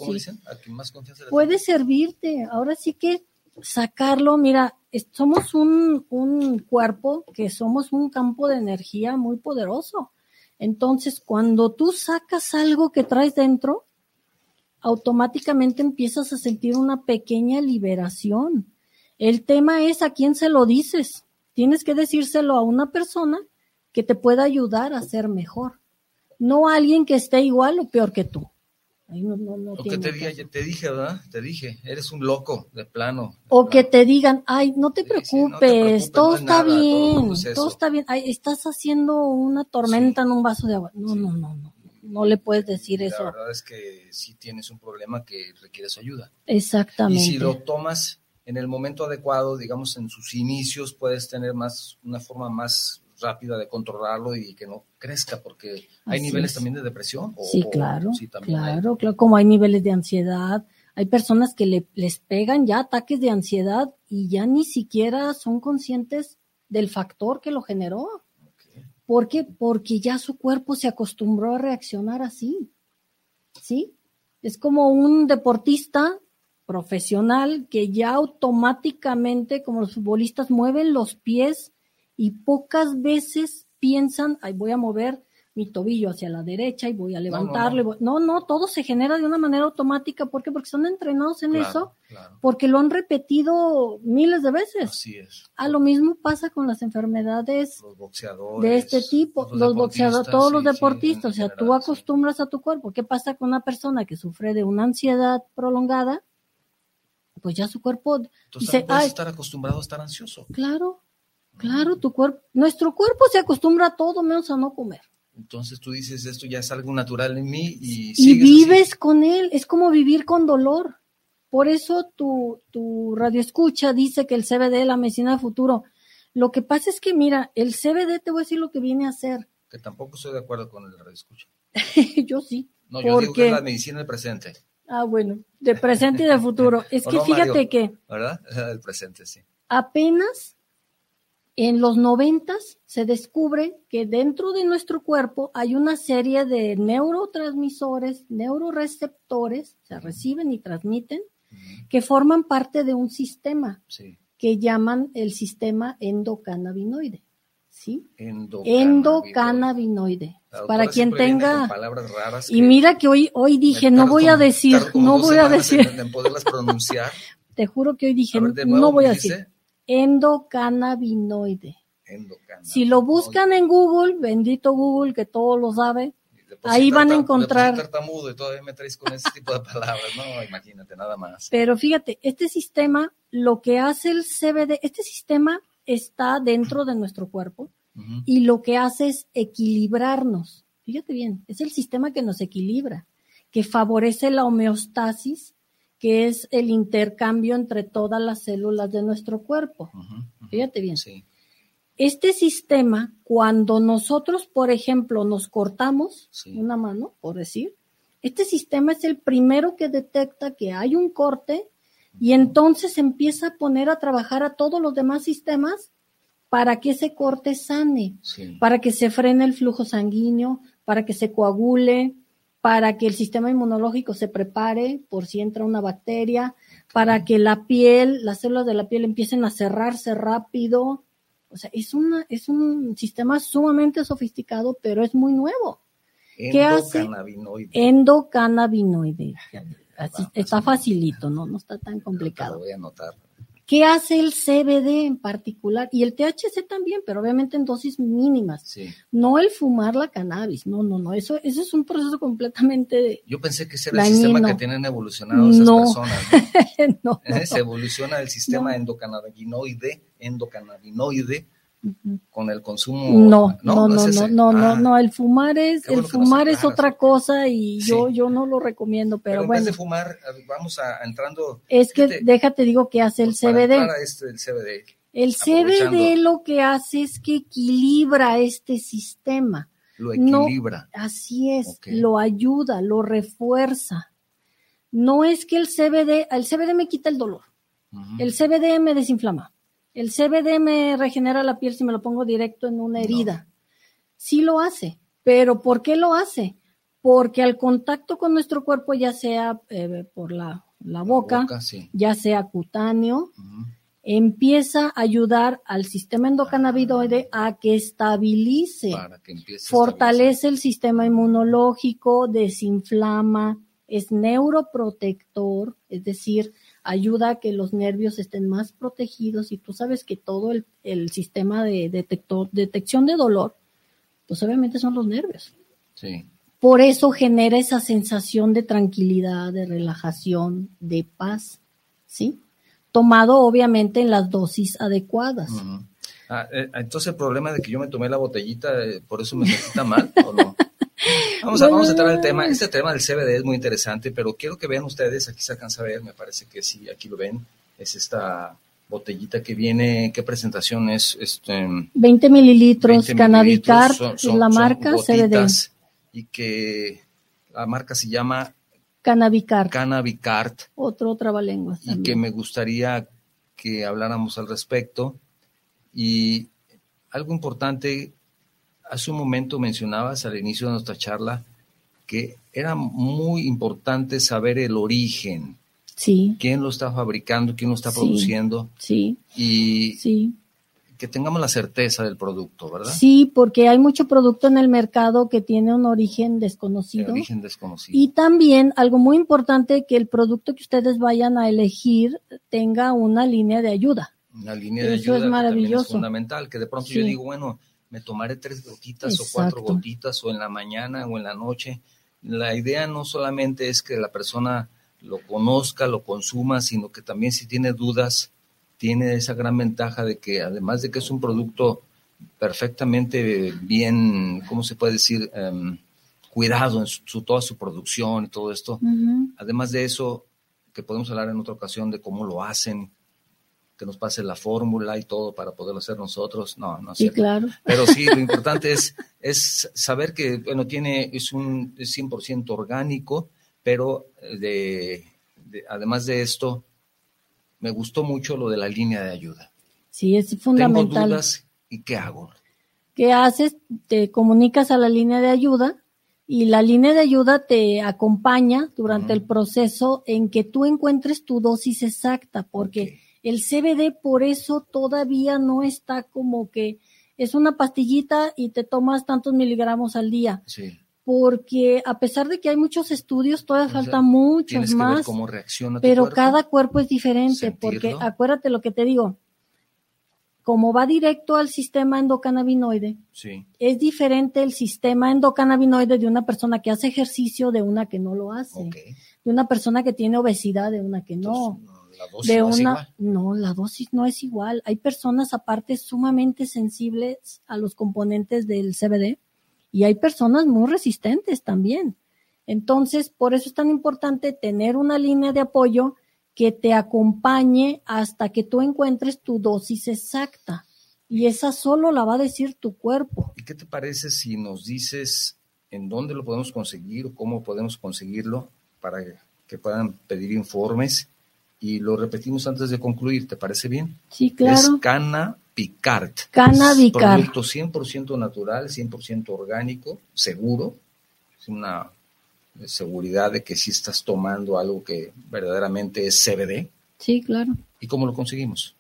puede tengas. servirte. Ahora sí que sacarlo, mira, somos un, un cuerpo que somos un campo de energía muy poderoso. Entonces, cuando tú sacas algo que traes dentro, automáticamente empiezas a sentir una pequeña liberación. El tema es a quién se lo dices. Tienes que decírselo a una persona que te pueda ayudar a ser mejor, no a alguien que esté igual o peor que tú. Ahí no- no- no O que te, diga, te dije, ¿verdad? Te dije, eres un loco, de plano. de O que te digan, ay, no te Sí, sí, no te preocupes, todo está nada, bien, todo eso". está bien. Ay, estás haciendo una tormenta en un vaso de agua. No, no, no, no, no le puedes decir La eso. verdad es que sí tienes un problema que requieres ayuda. Exactamente. Y si lo tomas en el momento adecuado, digamos en sus inicios, puedes tener más una forma más rápida de controlarlo y que no crezca, porque hay niveles es. también de depresión. o- Sí, o- claro, sí, hay. claro, claro, como hay niveles de ansiedad, hay personas que le, les pegan ya ataques de ansiedad y ya ni siquiera son conscientes del factor que lo generó. Ok. ¿Por qué? Porque ya su cuerpo se acostumbró a reaccionar así. ¿Sí? Es como un deportista profesional que ya automáticamente, como los futbolistas, mueven los pies y pocas veces piensan, ay, voy a mover mi tobillo hacia la derecha y voy a levantarlo. y voy-". No, no, todo se genera de una manera automática. ¿Por qué? Porque son entrenados en Claro, eso, claro. porque lo han repetido miles de veces. Así es. Ah, lo mismo pasa con las enfermedades Los boxeadores. de este tipo, los, boxeadores, todos los sí, deportistas, o sea, tú sí. acostumbras a tu cuerpo. ¿Qué pasa con una persona que sufre de una ansiedad prolongada? Pues ya su cuerpo dice, también puedes estar acostumbrado a estar ansioso. claro, claro, tu cuerpo, nuestro cuerpo se acostumbra a todo menos a no comer. Entonces tú dices, esto ya es algo natural en mí y, Y vives con él, es como vivir con dolor. Por eso tu, tu radio escucha dice que el CBD es la medicina del futuro. Lo que pasa es que, mira, el CBD te voy a decir lo que viene a hacer. que tampoco estoy de acuerdo con el escucha. Yo sí. No, yo digo que porque, es la medicina del presente, ah, bueno, de presente y de futuro. Es ¿O que no, fíjate Mario? que ¿verdad? El presente, sí. apenas en los noventas se descubre que dentro de nuestro cuerpo hay una serie de neurotransmisores, neuroreceptores, se reciben y transmiten, que forman parte de un sistema Sí. que llaman el sistema endocannabinoide. ¿Sí? Endocannabinoide. Doctora Para quien tenga... palabras raras Y mira que hoy, hoy dije, no voy a decir, no voy a decir, En, en poderlas pronunciar. te juro que hoy dije, ver, nuevo, no voy a ¿me decir? Endocannabinoide. Endocannabinoide. Si lo buscan en Google, bendito Google que todo lo sabe, ahí van a encontrar- tartamudo y todavía me traes con ese tipo de palabras. No, imagínate, nada más. pero fíjate, este sistema, lo que hace el CBD, este sistema está dentro de nuestro cuerpo y lo que hace es equilibrarnos. Fíjate bien, es el sistema que nos equilibra, que favorece la homeostasis, que es el intercambio entre todas las células de nuestro cuerpo. Fíjate bien. Sí. Este sistema, cuando nosotros, por ejemplo, nos cortamos Sí. una mano, por decir, este sistema es el primero que detecta que hay un corte y entonces empieza a poner a trabajar a todos los demás sistemas para que ese corte sane, Sí. para que se frene el flujo sanguíneo, para que se coagule, para que el sistema inmunológico se prepare por si entra una bacteria, para que la piel, las células de la piel empiecen a cerrarse rápido. O sea, es, una, es un sistema sumamente sofisticado, pero es muy nuevo. ¿Qué hace? Endocannabinoide. Endocannabinoide. Así, está facilito, ¿no? No está tan complicado. Lo voy a anotar. ¿Qué hace el CBD en particular? Y el THC también, pero obviamente en dosis mínimas. Sí. No el fumar la cannabis, no, no, no, eso, eso es un proceso completamente... Yo pensé que ese era el sistema que tienen evolucionado esas No. personas. ¿no? no, no, Eh, Se evoluciona el sistema No. endocannabinoide, endocannabinoide. Con el consumo. no, no, no, no, no, no, Ah, no, el fumar es, el fumar es otra cosa y yo, Sí. yo no lo recomiendo, pero, Pero, en bueno, vez de fumar, vamos a, entrando. es que fíjate, déjate digo que hace el pues, para CBD. este, el CBD. El CBD lo que hace es que equilibra este sistema. Lo equilibra. así es, lo ayuda, lo refuerza. No es que el CBD, el CBD me quita el dolor. El CBD me desinflama. El CBD me regenera la piel si me lo pongo directo en una herida. Sí lo hace, pero ¿por qué lo hace? Porque al contacto con nuestro cuerpo, ya sea eh, por la, boca, ya sea cutáneo, empieza a ayudar al sistema endocannabinoide a que estabilice, fortalece el sistema inmunológico, desinflama, es neuroprotector, es decir, ayuda a que los nervios estén más protegidos y tú sabes que todo el, sistema de detector, detección de dolor, pues obviamente son los nervios. Sí. Por eso genera esa sensación de tranquilidad, de relajación, de paz, ¿sí? tomado obviamente en las dosis adecuadas. Ah, eh, entonces el problema de que yo me tomé la botellita, eh, por eso me sentí mal, ¿o no? Vamos a, vamos a entrar al tema. Este tema del CBD es muy interesante, pero quiero que vean ustedes, aquí se alcanza a ver, me parece que sí, aquí lo ven, es esta botellita que viene, ¿qué presentación es? Este, 20 mililitros, Cannabicar, es la marca CBD. Y que la marca se llama Canavicart. Canavicart. Otro trabalenguas. Y que me gustaría que habláramos al respecto. Y algo importante, hace un momento mencionabas al inicio de nuestra charla que era muy importante saber el origen. Sí. ¿Quién lo está fabricando? ¿Quién lo está produciendo? Sí. Y sí que tengamos la certeza del producto, ¿verdad? Sí, porque hay mucho producto en el mercado que tiene un origen desconocido. origen desconocido. Y también algo muy importante que el producto que ustedes vayan a elegir tenga una línea de ayuda. Una línea de ayuda es maravilloso. es fundamental, que de pronto yo digo, bueno, me tomaré tres gotitas o cuatro gotitas o en la mañana o en la noche. La idea no solamente es que la persona lo conozca, lo consuma, sino que también si tiene dudas, tiene esa gran ventaja de que además de que es un producto perfectamente bien, ¿cómo se puede decir? Em, cuidado en su, toda su producción y todo esto. Además de eso, que podemos hablar en otra ocasión de cómo lo hacen, que nos pase la fórmula y todo para poderlo hacer nosotros. No, no Sí, claro. Pero sí, lo importante es, es saber que, bueno, tiene, es un 100% orgánico, pero de, además de esto, me gustó mucho lo de la línea de ayuda. Sí, es fundamental. Tengo dudas y ¿qué hago? ¿Qué haces? Te comunicas a la línea de ayuda y la línea de ayuda te acompaña durante el proceso en que tú encuentres tu dosis exacta, porque el CBD por eso todavía no está como que es una pastillita y te tomas tantos miligramos al día. Sí porque a pesar de que hay muchos estudios, todavía falta muchos más. cómo reacciona pero cada cuerpo es diferente, porque acuérdate lo que te digo, como va directo al sistema endocannabinoide, es diferente el sistema endocannabinoide de una persona que hace ejercicio de una que no lo hace, de una persona que tiene obesidad de una que no. La dosis de no una, no, la dosis no es igual. Hay personas aparte sumamente sensibles a los componentes del CBD y hay personas muy resistentes también. Entonces, por eso es tan importante tener una línea de apoyo que te acompañe hasta que tú encuentres tu dosis exacta. Y esa solo la va a decir tu cuerpo. ¿Y qué te parece si nos dices en dónde lo podemos conseguir o cómo podemos conseguirlo para que puedan pedir informes? Y lo repetimos antes de concluir, ¿te parece bien? Sí, claro. Es Cana Picard. Cannabicar. Producto 100% natural, 100% orgánico, seguro. Es una seguridad de que si estás tomando algo que verdaderamente es CBD. Sí, claro. ¿Y cómo lo conseguimos?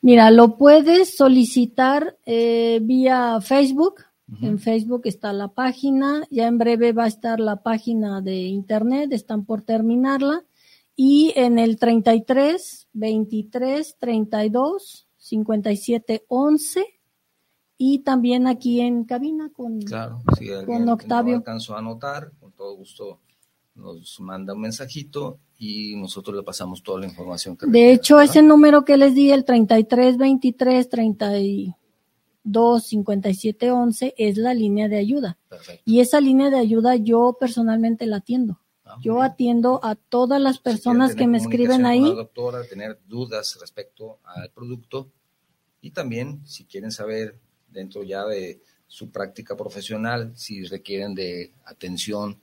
Mira, lo puedes solicitar eh, vía Facebook. En Facebook está la página. Ya en breve va a estar la página de internet. Están por terminarla. Y en el 33 23 32 5711 y también aquí en cabina con, claro, si con Octavio. No alcanzó a anotar, con todo gusto nos manda un mensajito y nosotros le pasamos toda la información que De hecho, ese número que les di, el 3323 32 57 11, es la línea de ayuda. Y esa línea de ayuda yo personalmente la atiendo. Yo atiendo a todas las personas que me escriben ahí. doctora, tener dudas respecto al producto, Y también, si quieren saber dentro ya de su práctica profesional, si requieren de atención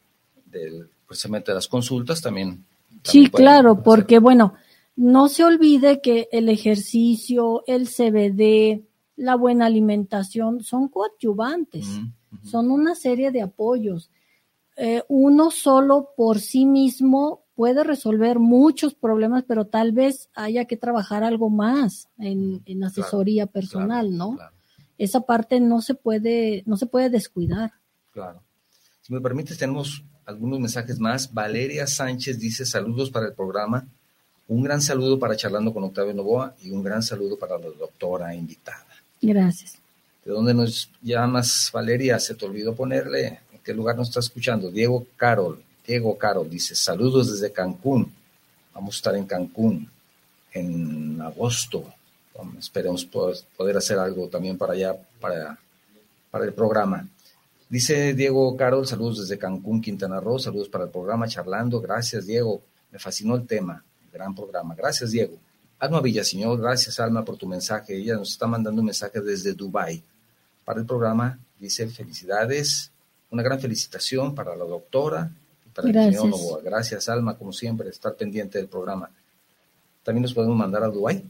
del, precisamente de las consultas, también. sí, claro, porque bueno, no se olvide que el ejercicio, el CBD, la buena alimentación son coadyuvantes, son una serie de apoyos. Eh, uno solo por sí mismo puede resolver muchos problemas, pero tal vez haya que trabajar algo más en, asesoría personal, ¿no? Esa parte no se puede, no se puede descuidar. Claro. Si me permites, tenemos algunos mensajes más. Valeria Sánchez dice saludos para el programa. Un gran saludo para Charlando con Octavio Novoa y un gran saludo para la doctora invitada. Gracias. ¿De dónde nos llamas, Valeria? Se te olvidó ponerle. ¿En qué lugar nos está escuchando? Diego Carol. Diego Carol dice, saludos desde Cancún. Vamos a estar en Cancún en agosto. esperemos poder hacer algo también para allá, para, para el programa. Dice Diego Carol, saludos desde Cancún, Quintana Roo, saludos para el programa Charlando. Gracias, Diego. Me fascinó el tema, gran programa. Gracias, Diego. Alma Villaseñor, gracias, Alma, por tu mensaje. Ella nos está mandando un mensaje desde Dubai para el programa. Dice, felicidades, una gran felicitación para la doctora, Gracias. Gracias, Alma, como siempre, estar pendiente del programa. ¿También nos podemos mandar a Dubái?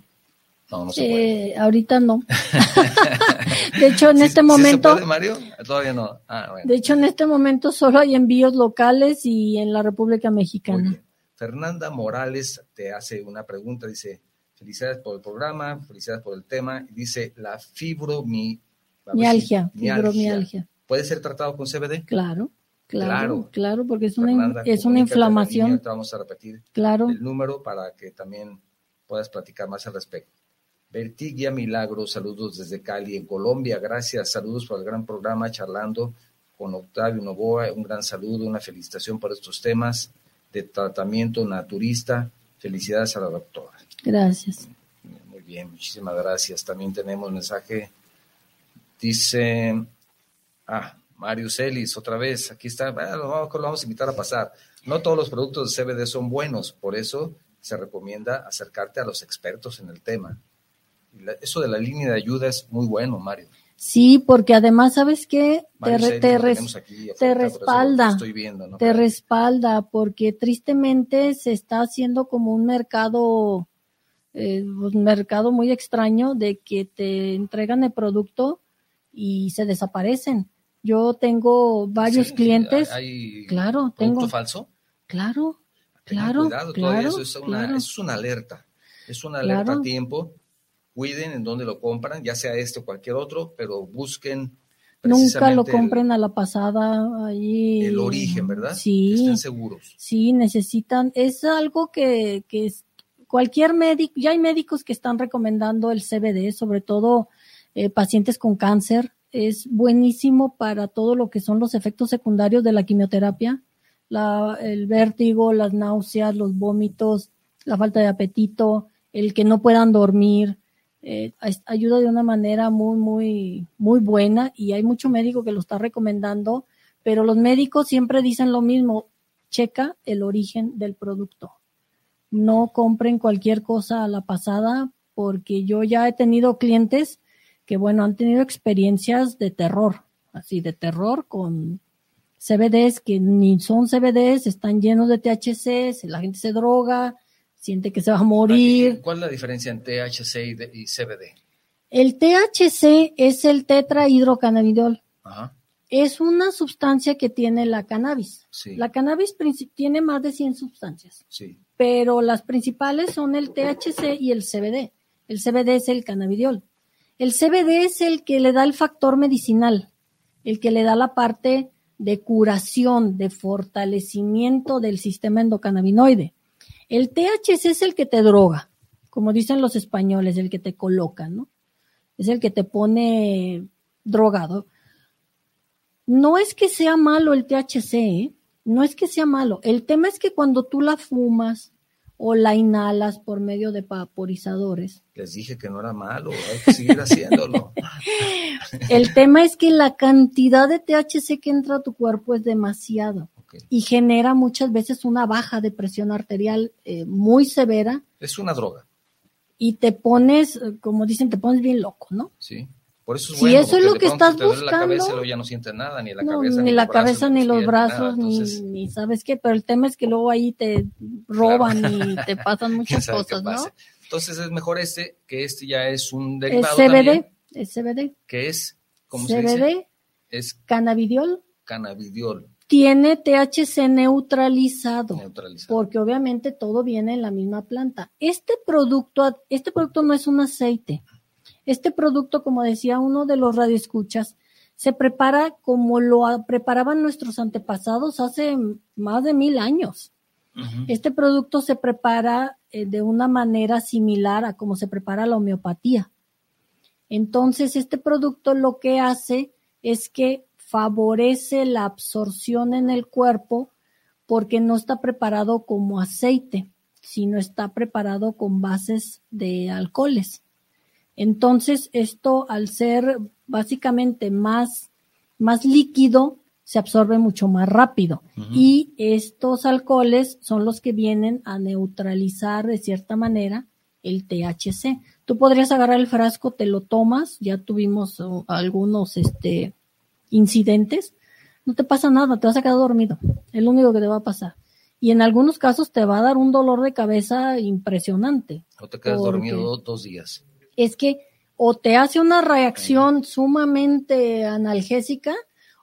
No, no se puede. Eh, ahorita no. de hecho, en este momento. se puede, Mario? Todavía no. Ah, de hecho, en este momento solo hay envíos locales y en la República Mexicana. Fernanda Morales te hace una pregunta. Dice: Felicidades por el programa, felicidades por el tema. Dice: La fibromialgia. Fibromialgia. ¿Puede ser tratado con CBD? Claro. Claro, claro, porque es una, es una inflamación. vamos a repetir claro. el número para que también puedas platicar más al respecto. Vertigia Milagro, saludos desde Cali, en Colombia. Gracias, saludos por el gran programa, charlando con Octavio Novoa. Un gran saludo, una felicitación por estos temas de tratamiento naturista. Felicidades a la doctora. Gracias. Muy bien, muchísimas gracias. También tenemos mensaje. Dice, ah, Mario Celis, otra vez, aquí está, lo, vamos, a invitar a pasar. No todos los productos de CBD son buenos, por eso se recomienda acercarte a los expertos en el tema. Eso de la línea de ayuda es muy bueno, Mario. Sí, porque además, ¿sabes qué? te, te, respalda. Te respalda, porque tristemente se está haciendo como un mercado, eh, un mercado muy extraño de que te entregan el producto y se desaparecen. Yo tengo varios clientes. Hay claro, tengo. falso? Claro, claro. claro, eso es una, es una alerta. Es una alerta a tiempo. Cuiden en dónde lo compran, ya sea este o cualquier otro, pero busquen. Nunca lo compren a la pasada ahí. El origen, ¿verdad? Sí. estén seguros. Sí, necesitan. Es algo que, que cualquier médico, ya hay médicos que están recomendando el CBD, sobre todo eh, pacientes con cáncer es buenísimo para todo lo que son los efectos secundarios de la quimioterapia, el vértigo, las náuseas, los vómitos, la falta de apetito, el que no puedan dormir, eh, ayuda de una manera muy, muy, muy buena y hay mucho médico que lo está recomendando, pero los médicos siempre dicen lo mismo, checa el origen del producto. No compren cualquier cosa a la pasada porque yo ya he tenido clientes que bueno, han tenido experiencias de terror, así de terror con CBDs que ni son CBDs, están llenos de THC, la gente se droga, siente que se va a morir. ¿Cuál es la diferencia entre THC y, CBD? El THC es el tetrahidrocannabidiol. Ajá. Es una sustancia que tiene la cannabis. La cannabis tiene más de 100 sustancias. Sí. Pero las principales son el THC y el CBD. El CBD es el cannabidiol. El CBD es el que le da el factor medicinal, el que le da la parte de curación, de fortalecimiento del sistema endocannabinoide. El THC es el que te droga, como dicen los españoles, el que te coloca, ¿no? Es el que te pone drogado. No es que sea malo el THC, ¿eh? no es que sea malo. El tema es que cuando tú la fumas, o la inhalas por medio de vaporizadores. Les dije que no era malo, hay que seguir haciéndolo. El tema es que la cantidad de THC que entra a tu cuerpo es demasiado y genera muchas veces una baja de presión arterial eh, muy severa. Es una droga. y te pones, como dicen, te pones bien loco, ¿no? Sí. Por eso es si bueno, eso es lo que estás te buscando. La cabeza, luego ya no sientes nada, ni la No, cabeza, ni los la brazos, cabeza, ni los brazos, ni, Entonces, ni sabes qué, pero el tema es que luego ahí te roban y te pasan muchas cosas, ¿no? Entonces es mejor este, que este ya es un Es derivado CBD, también, es CBD, que es, ¿cómo se dice? CBD, Es cannabidiol, cannabidiol tiene THC neutralizado. neutralizado. porque obviamente todo viene en la misma planta. Este producto, este producto no es un aceite. Este producto, como decía uno de los radioescuchas, se prepara como lo preparaban nuestros antepasados hace más de mil años. Este producto se prepara eh, de una manera similar a como se prepara la homeopatía. Entonces, este producto lo que hace es que favorece la absorción en el cuerpo porque no está preparado como aceite, sino está preparado con bases de alcoholes. Entonces, esto al ser básicamente más, más líquido, se absorbe mucho más rápido. Y estos alcoholes son los que vienen a neutralizar de cierta manera el THC. Tú podrías agarrar el frasco, te lo tomas, ya tuvimos uh, algunos este, incidentes, no te pasa nada, te vas a quedar dormido, es lo único que te va a pasar. Y en algunos casos te va a dar un dolor de cabeza impresionante. O te quedas porque- dormido dos días. Es que o te hace una reacción sumamente analgésica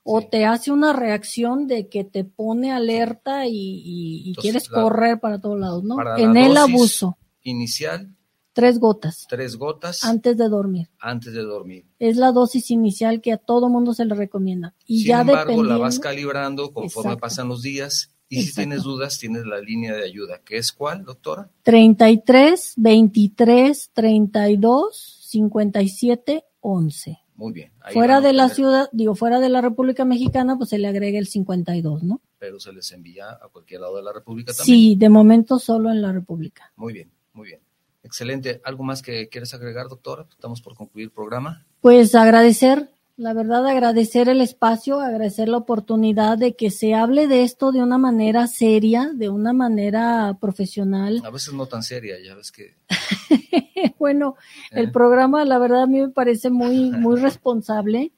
o Sí. te hace una reacción de que te pone alerta y, y- y Entonces, quieres la- correr para todos lados, ¿no? En el abuso, Inicial, tres gotas tres gotas antes de dormir. antes de dormir. Es la dosis inicial que a todo mundo se le recomienda. Y Sin ya embargo, la vas calibrando conforme Exacto. pasan los días. Y si tienes dudas, tienes la línea de ayuda. ¿Qué es cuál, doctora? 33, 23, 32, 57, 11. Muy bien. ahí Fuera de la ciudad, digo, fuera de la República Mexicana, pues se le agrega el 52, ¿no? Pero se les envía a cualquier lado de la República también. Sí, de momento solo en la República. Muy bien, muy bien. Excelente. ¿Algo más que quieres agregar, doctora? Estamos por concluir el programa. Pues agradecer, la verdad, agradecer el espacio, agradecer la oportunidad de que se hable de esto de una manera seria, de una manera profesional. A veces no tan seria, ya ves que... bueno, ¿eh? el programa, la verdad, a mí me parece muy, muy responsable.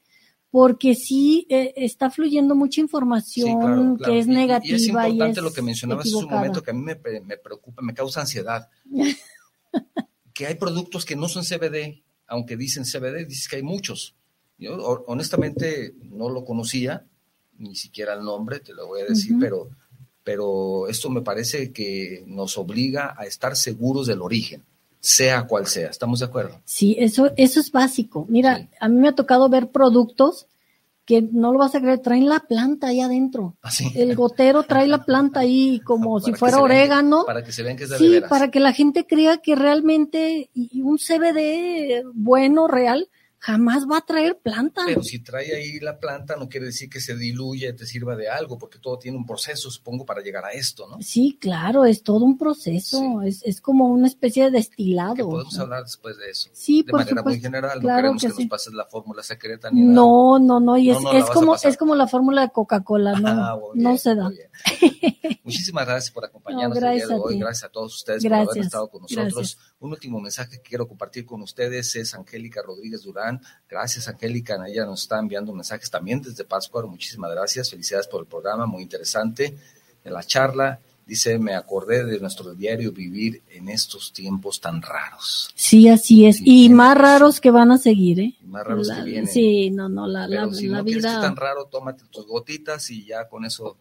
Porque sí eh, está fluyendo mucha información Sí, claro, claro. que es Y- negativa. Y es importante es lo que mencionabas hace un momento que a mí me, me preocupa, me causa ansiedad. que hay productos que no son CBD, aunque dicen CBD, dices que hay muchos. Yo ho- honestamente no lo conocía, ni siquiera el nombre, te lo voy a decir, pero, pero esto me parece que nos obliga a estar seguros del origen, sea cual sea. ¿Estamos de acuerdo? Sí, eso, eso es básico. Mira, Sí. a mí me ha tocado ver productos que no lo vas a creer, traen la planta ahí adentro. Así. El gotero trae la planta ahí como Para si fuera vean orégano. para que se vean que es de Sí, veras. para que la gente crea que realmente un CBD bueno, real, jamás va a traer planta. Pero si trae ahí la planta, no quiere decir que se diluya y te sirva de algo, porque todo tiene un proceso, supongo, para llegar a esto, ¿no? Sí, claro, es todo un proceso, es, es como una especie de destilado. Que podemos hablar después de eso. Sí, de por manera muy supuesto. general, no Claro queremos que, que sí. nos pases la fórmula secreta ni nada. No, no, no, y No, es, no es a como es como la fórmula de Coca-Cola, no, Ah, muy no se da. muy. Muchísimas gracias por acompañarnos No, gracias el día de a hoy. ti. Gracias a todos ustedes por haber estado con nosotros. gracias. Un último mensaje que quiero compartir con ustedes es Angélica Rodríguez Durán. Gracias, Angélica. Ella nos está enviando mensajes también desde Pátzcuaro. Muchísimas gracias. Felicidades por el programa, muy interesante. En la charla dice, me acordé de nuestro diario vivir en estos tiempos tan raros. Sí, así es. Sí, Y más raros que van a seguir, ¿eh? Y más raros La- que vienen. Sí, no, no, la, la, Pero si la no que es tan raro, tómate tus gotitas y ya con eso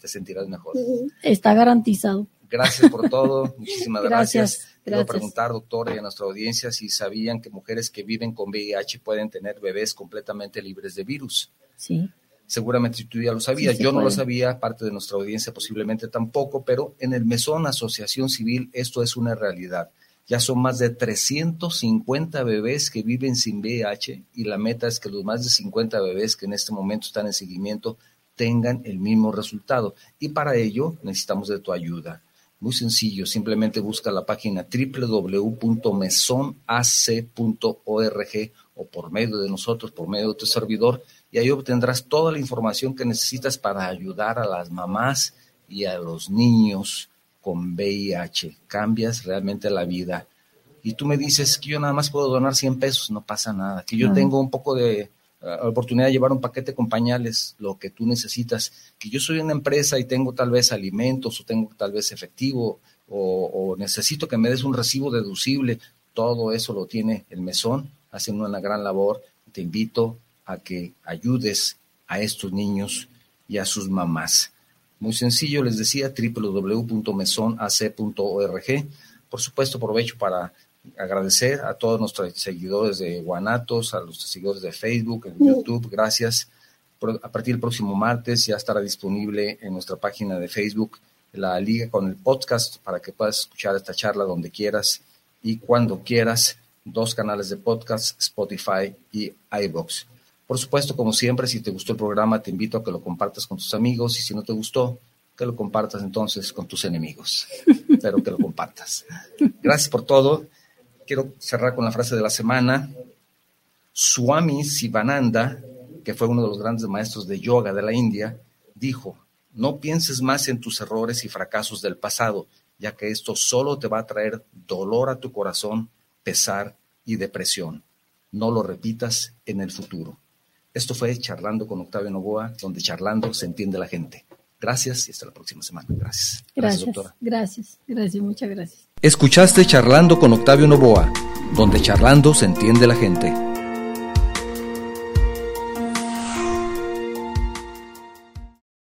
te sentirás mejor. está garantizado. Gracias por todo, muchísimas gracias. Gracias, Quiero preguntar, doctor, y a nuestra audiencia si sabían que mujeres que viven con VIH pueden tener bebés completamente libres de virus. Sí. Seguramente tú ya lo sabías, Sí, yo no lo sabía, parte de nuestra audiencia posiblemente tampoco, pero en el Mesón Asociación Civil esto es una realidad. Ya son más de 350 bebés que viven sin VIH y la meta es que los más de 50 bebés que en este momento están en seguimiento tengan el mismo resultado. Y para ello necesitamos de tu ayuda. Muy sencillo, simplemente busca la página www.mesonac.org o por medio de nosotros, por medio de tu servidor, y ahí obtendrás toda la información que necesitas para ayudar a las mamás y a los niños con VIH. Cambias realmente la vida. y tú me dices que yo nada más puedo donar 100 pesos, no pasa nada, que yo tengo un poco de oportunidad de llevar un paquete con pañales, lo que tú necesitas, que yo soy una empresa y tengo tal vez alimentos o tengo tal vez efectivo o, o necesito que me des un recibo deducible, todo eso lo tiene el mesón, haciendo una gran labor. Te invito a que ayudes a estos niños y a sus mamás. Muy sencillo, les decía, www.mesonac.org. Por supuesto, aprovecho para agradecer a todos nuestros seguidores de Guanatos, a los seguidores de Facebook, en YouTube, gracias. A partir del próximo martes ya estará disponible en nuestra página de Facebook la liga con el podcast para que puedas escuchar esta charla donde quieras y cuando quieras. Dos canales de podcast, Spotify y iBox. Por supuesto, como siempre, si te gustó el programa, te invito a que lo compartas con tus amigos y si no te gustó, que lo compartas entonces con tus enemigos, pero que lo compartas. Gracias por todo. Quiero cerrar con la frase de la semana. Swami Sivananda, que fue uno de los grandes maestros de yoga de la India, dijo, no pienses más en tus errores y fracasos del pasado, ya que esto solo te va a traer dolor a tu corazón, pesar y depresión. No lo repitas en el futuro. Esto fue Charlando con Octavio Novoa, donde charlando se entiende la gente. Gracias y hasta la próxima semana. Gracias. Gracias, gracias doctora. Gracias, gracias, muchas gracias. Escuchaste Charlando con Octavio Novoa, donde charlando se entiende la gente.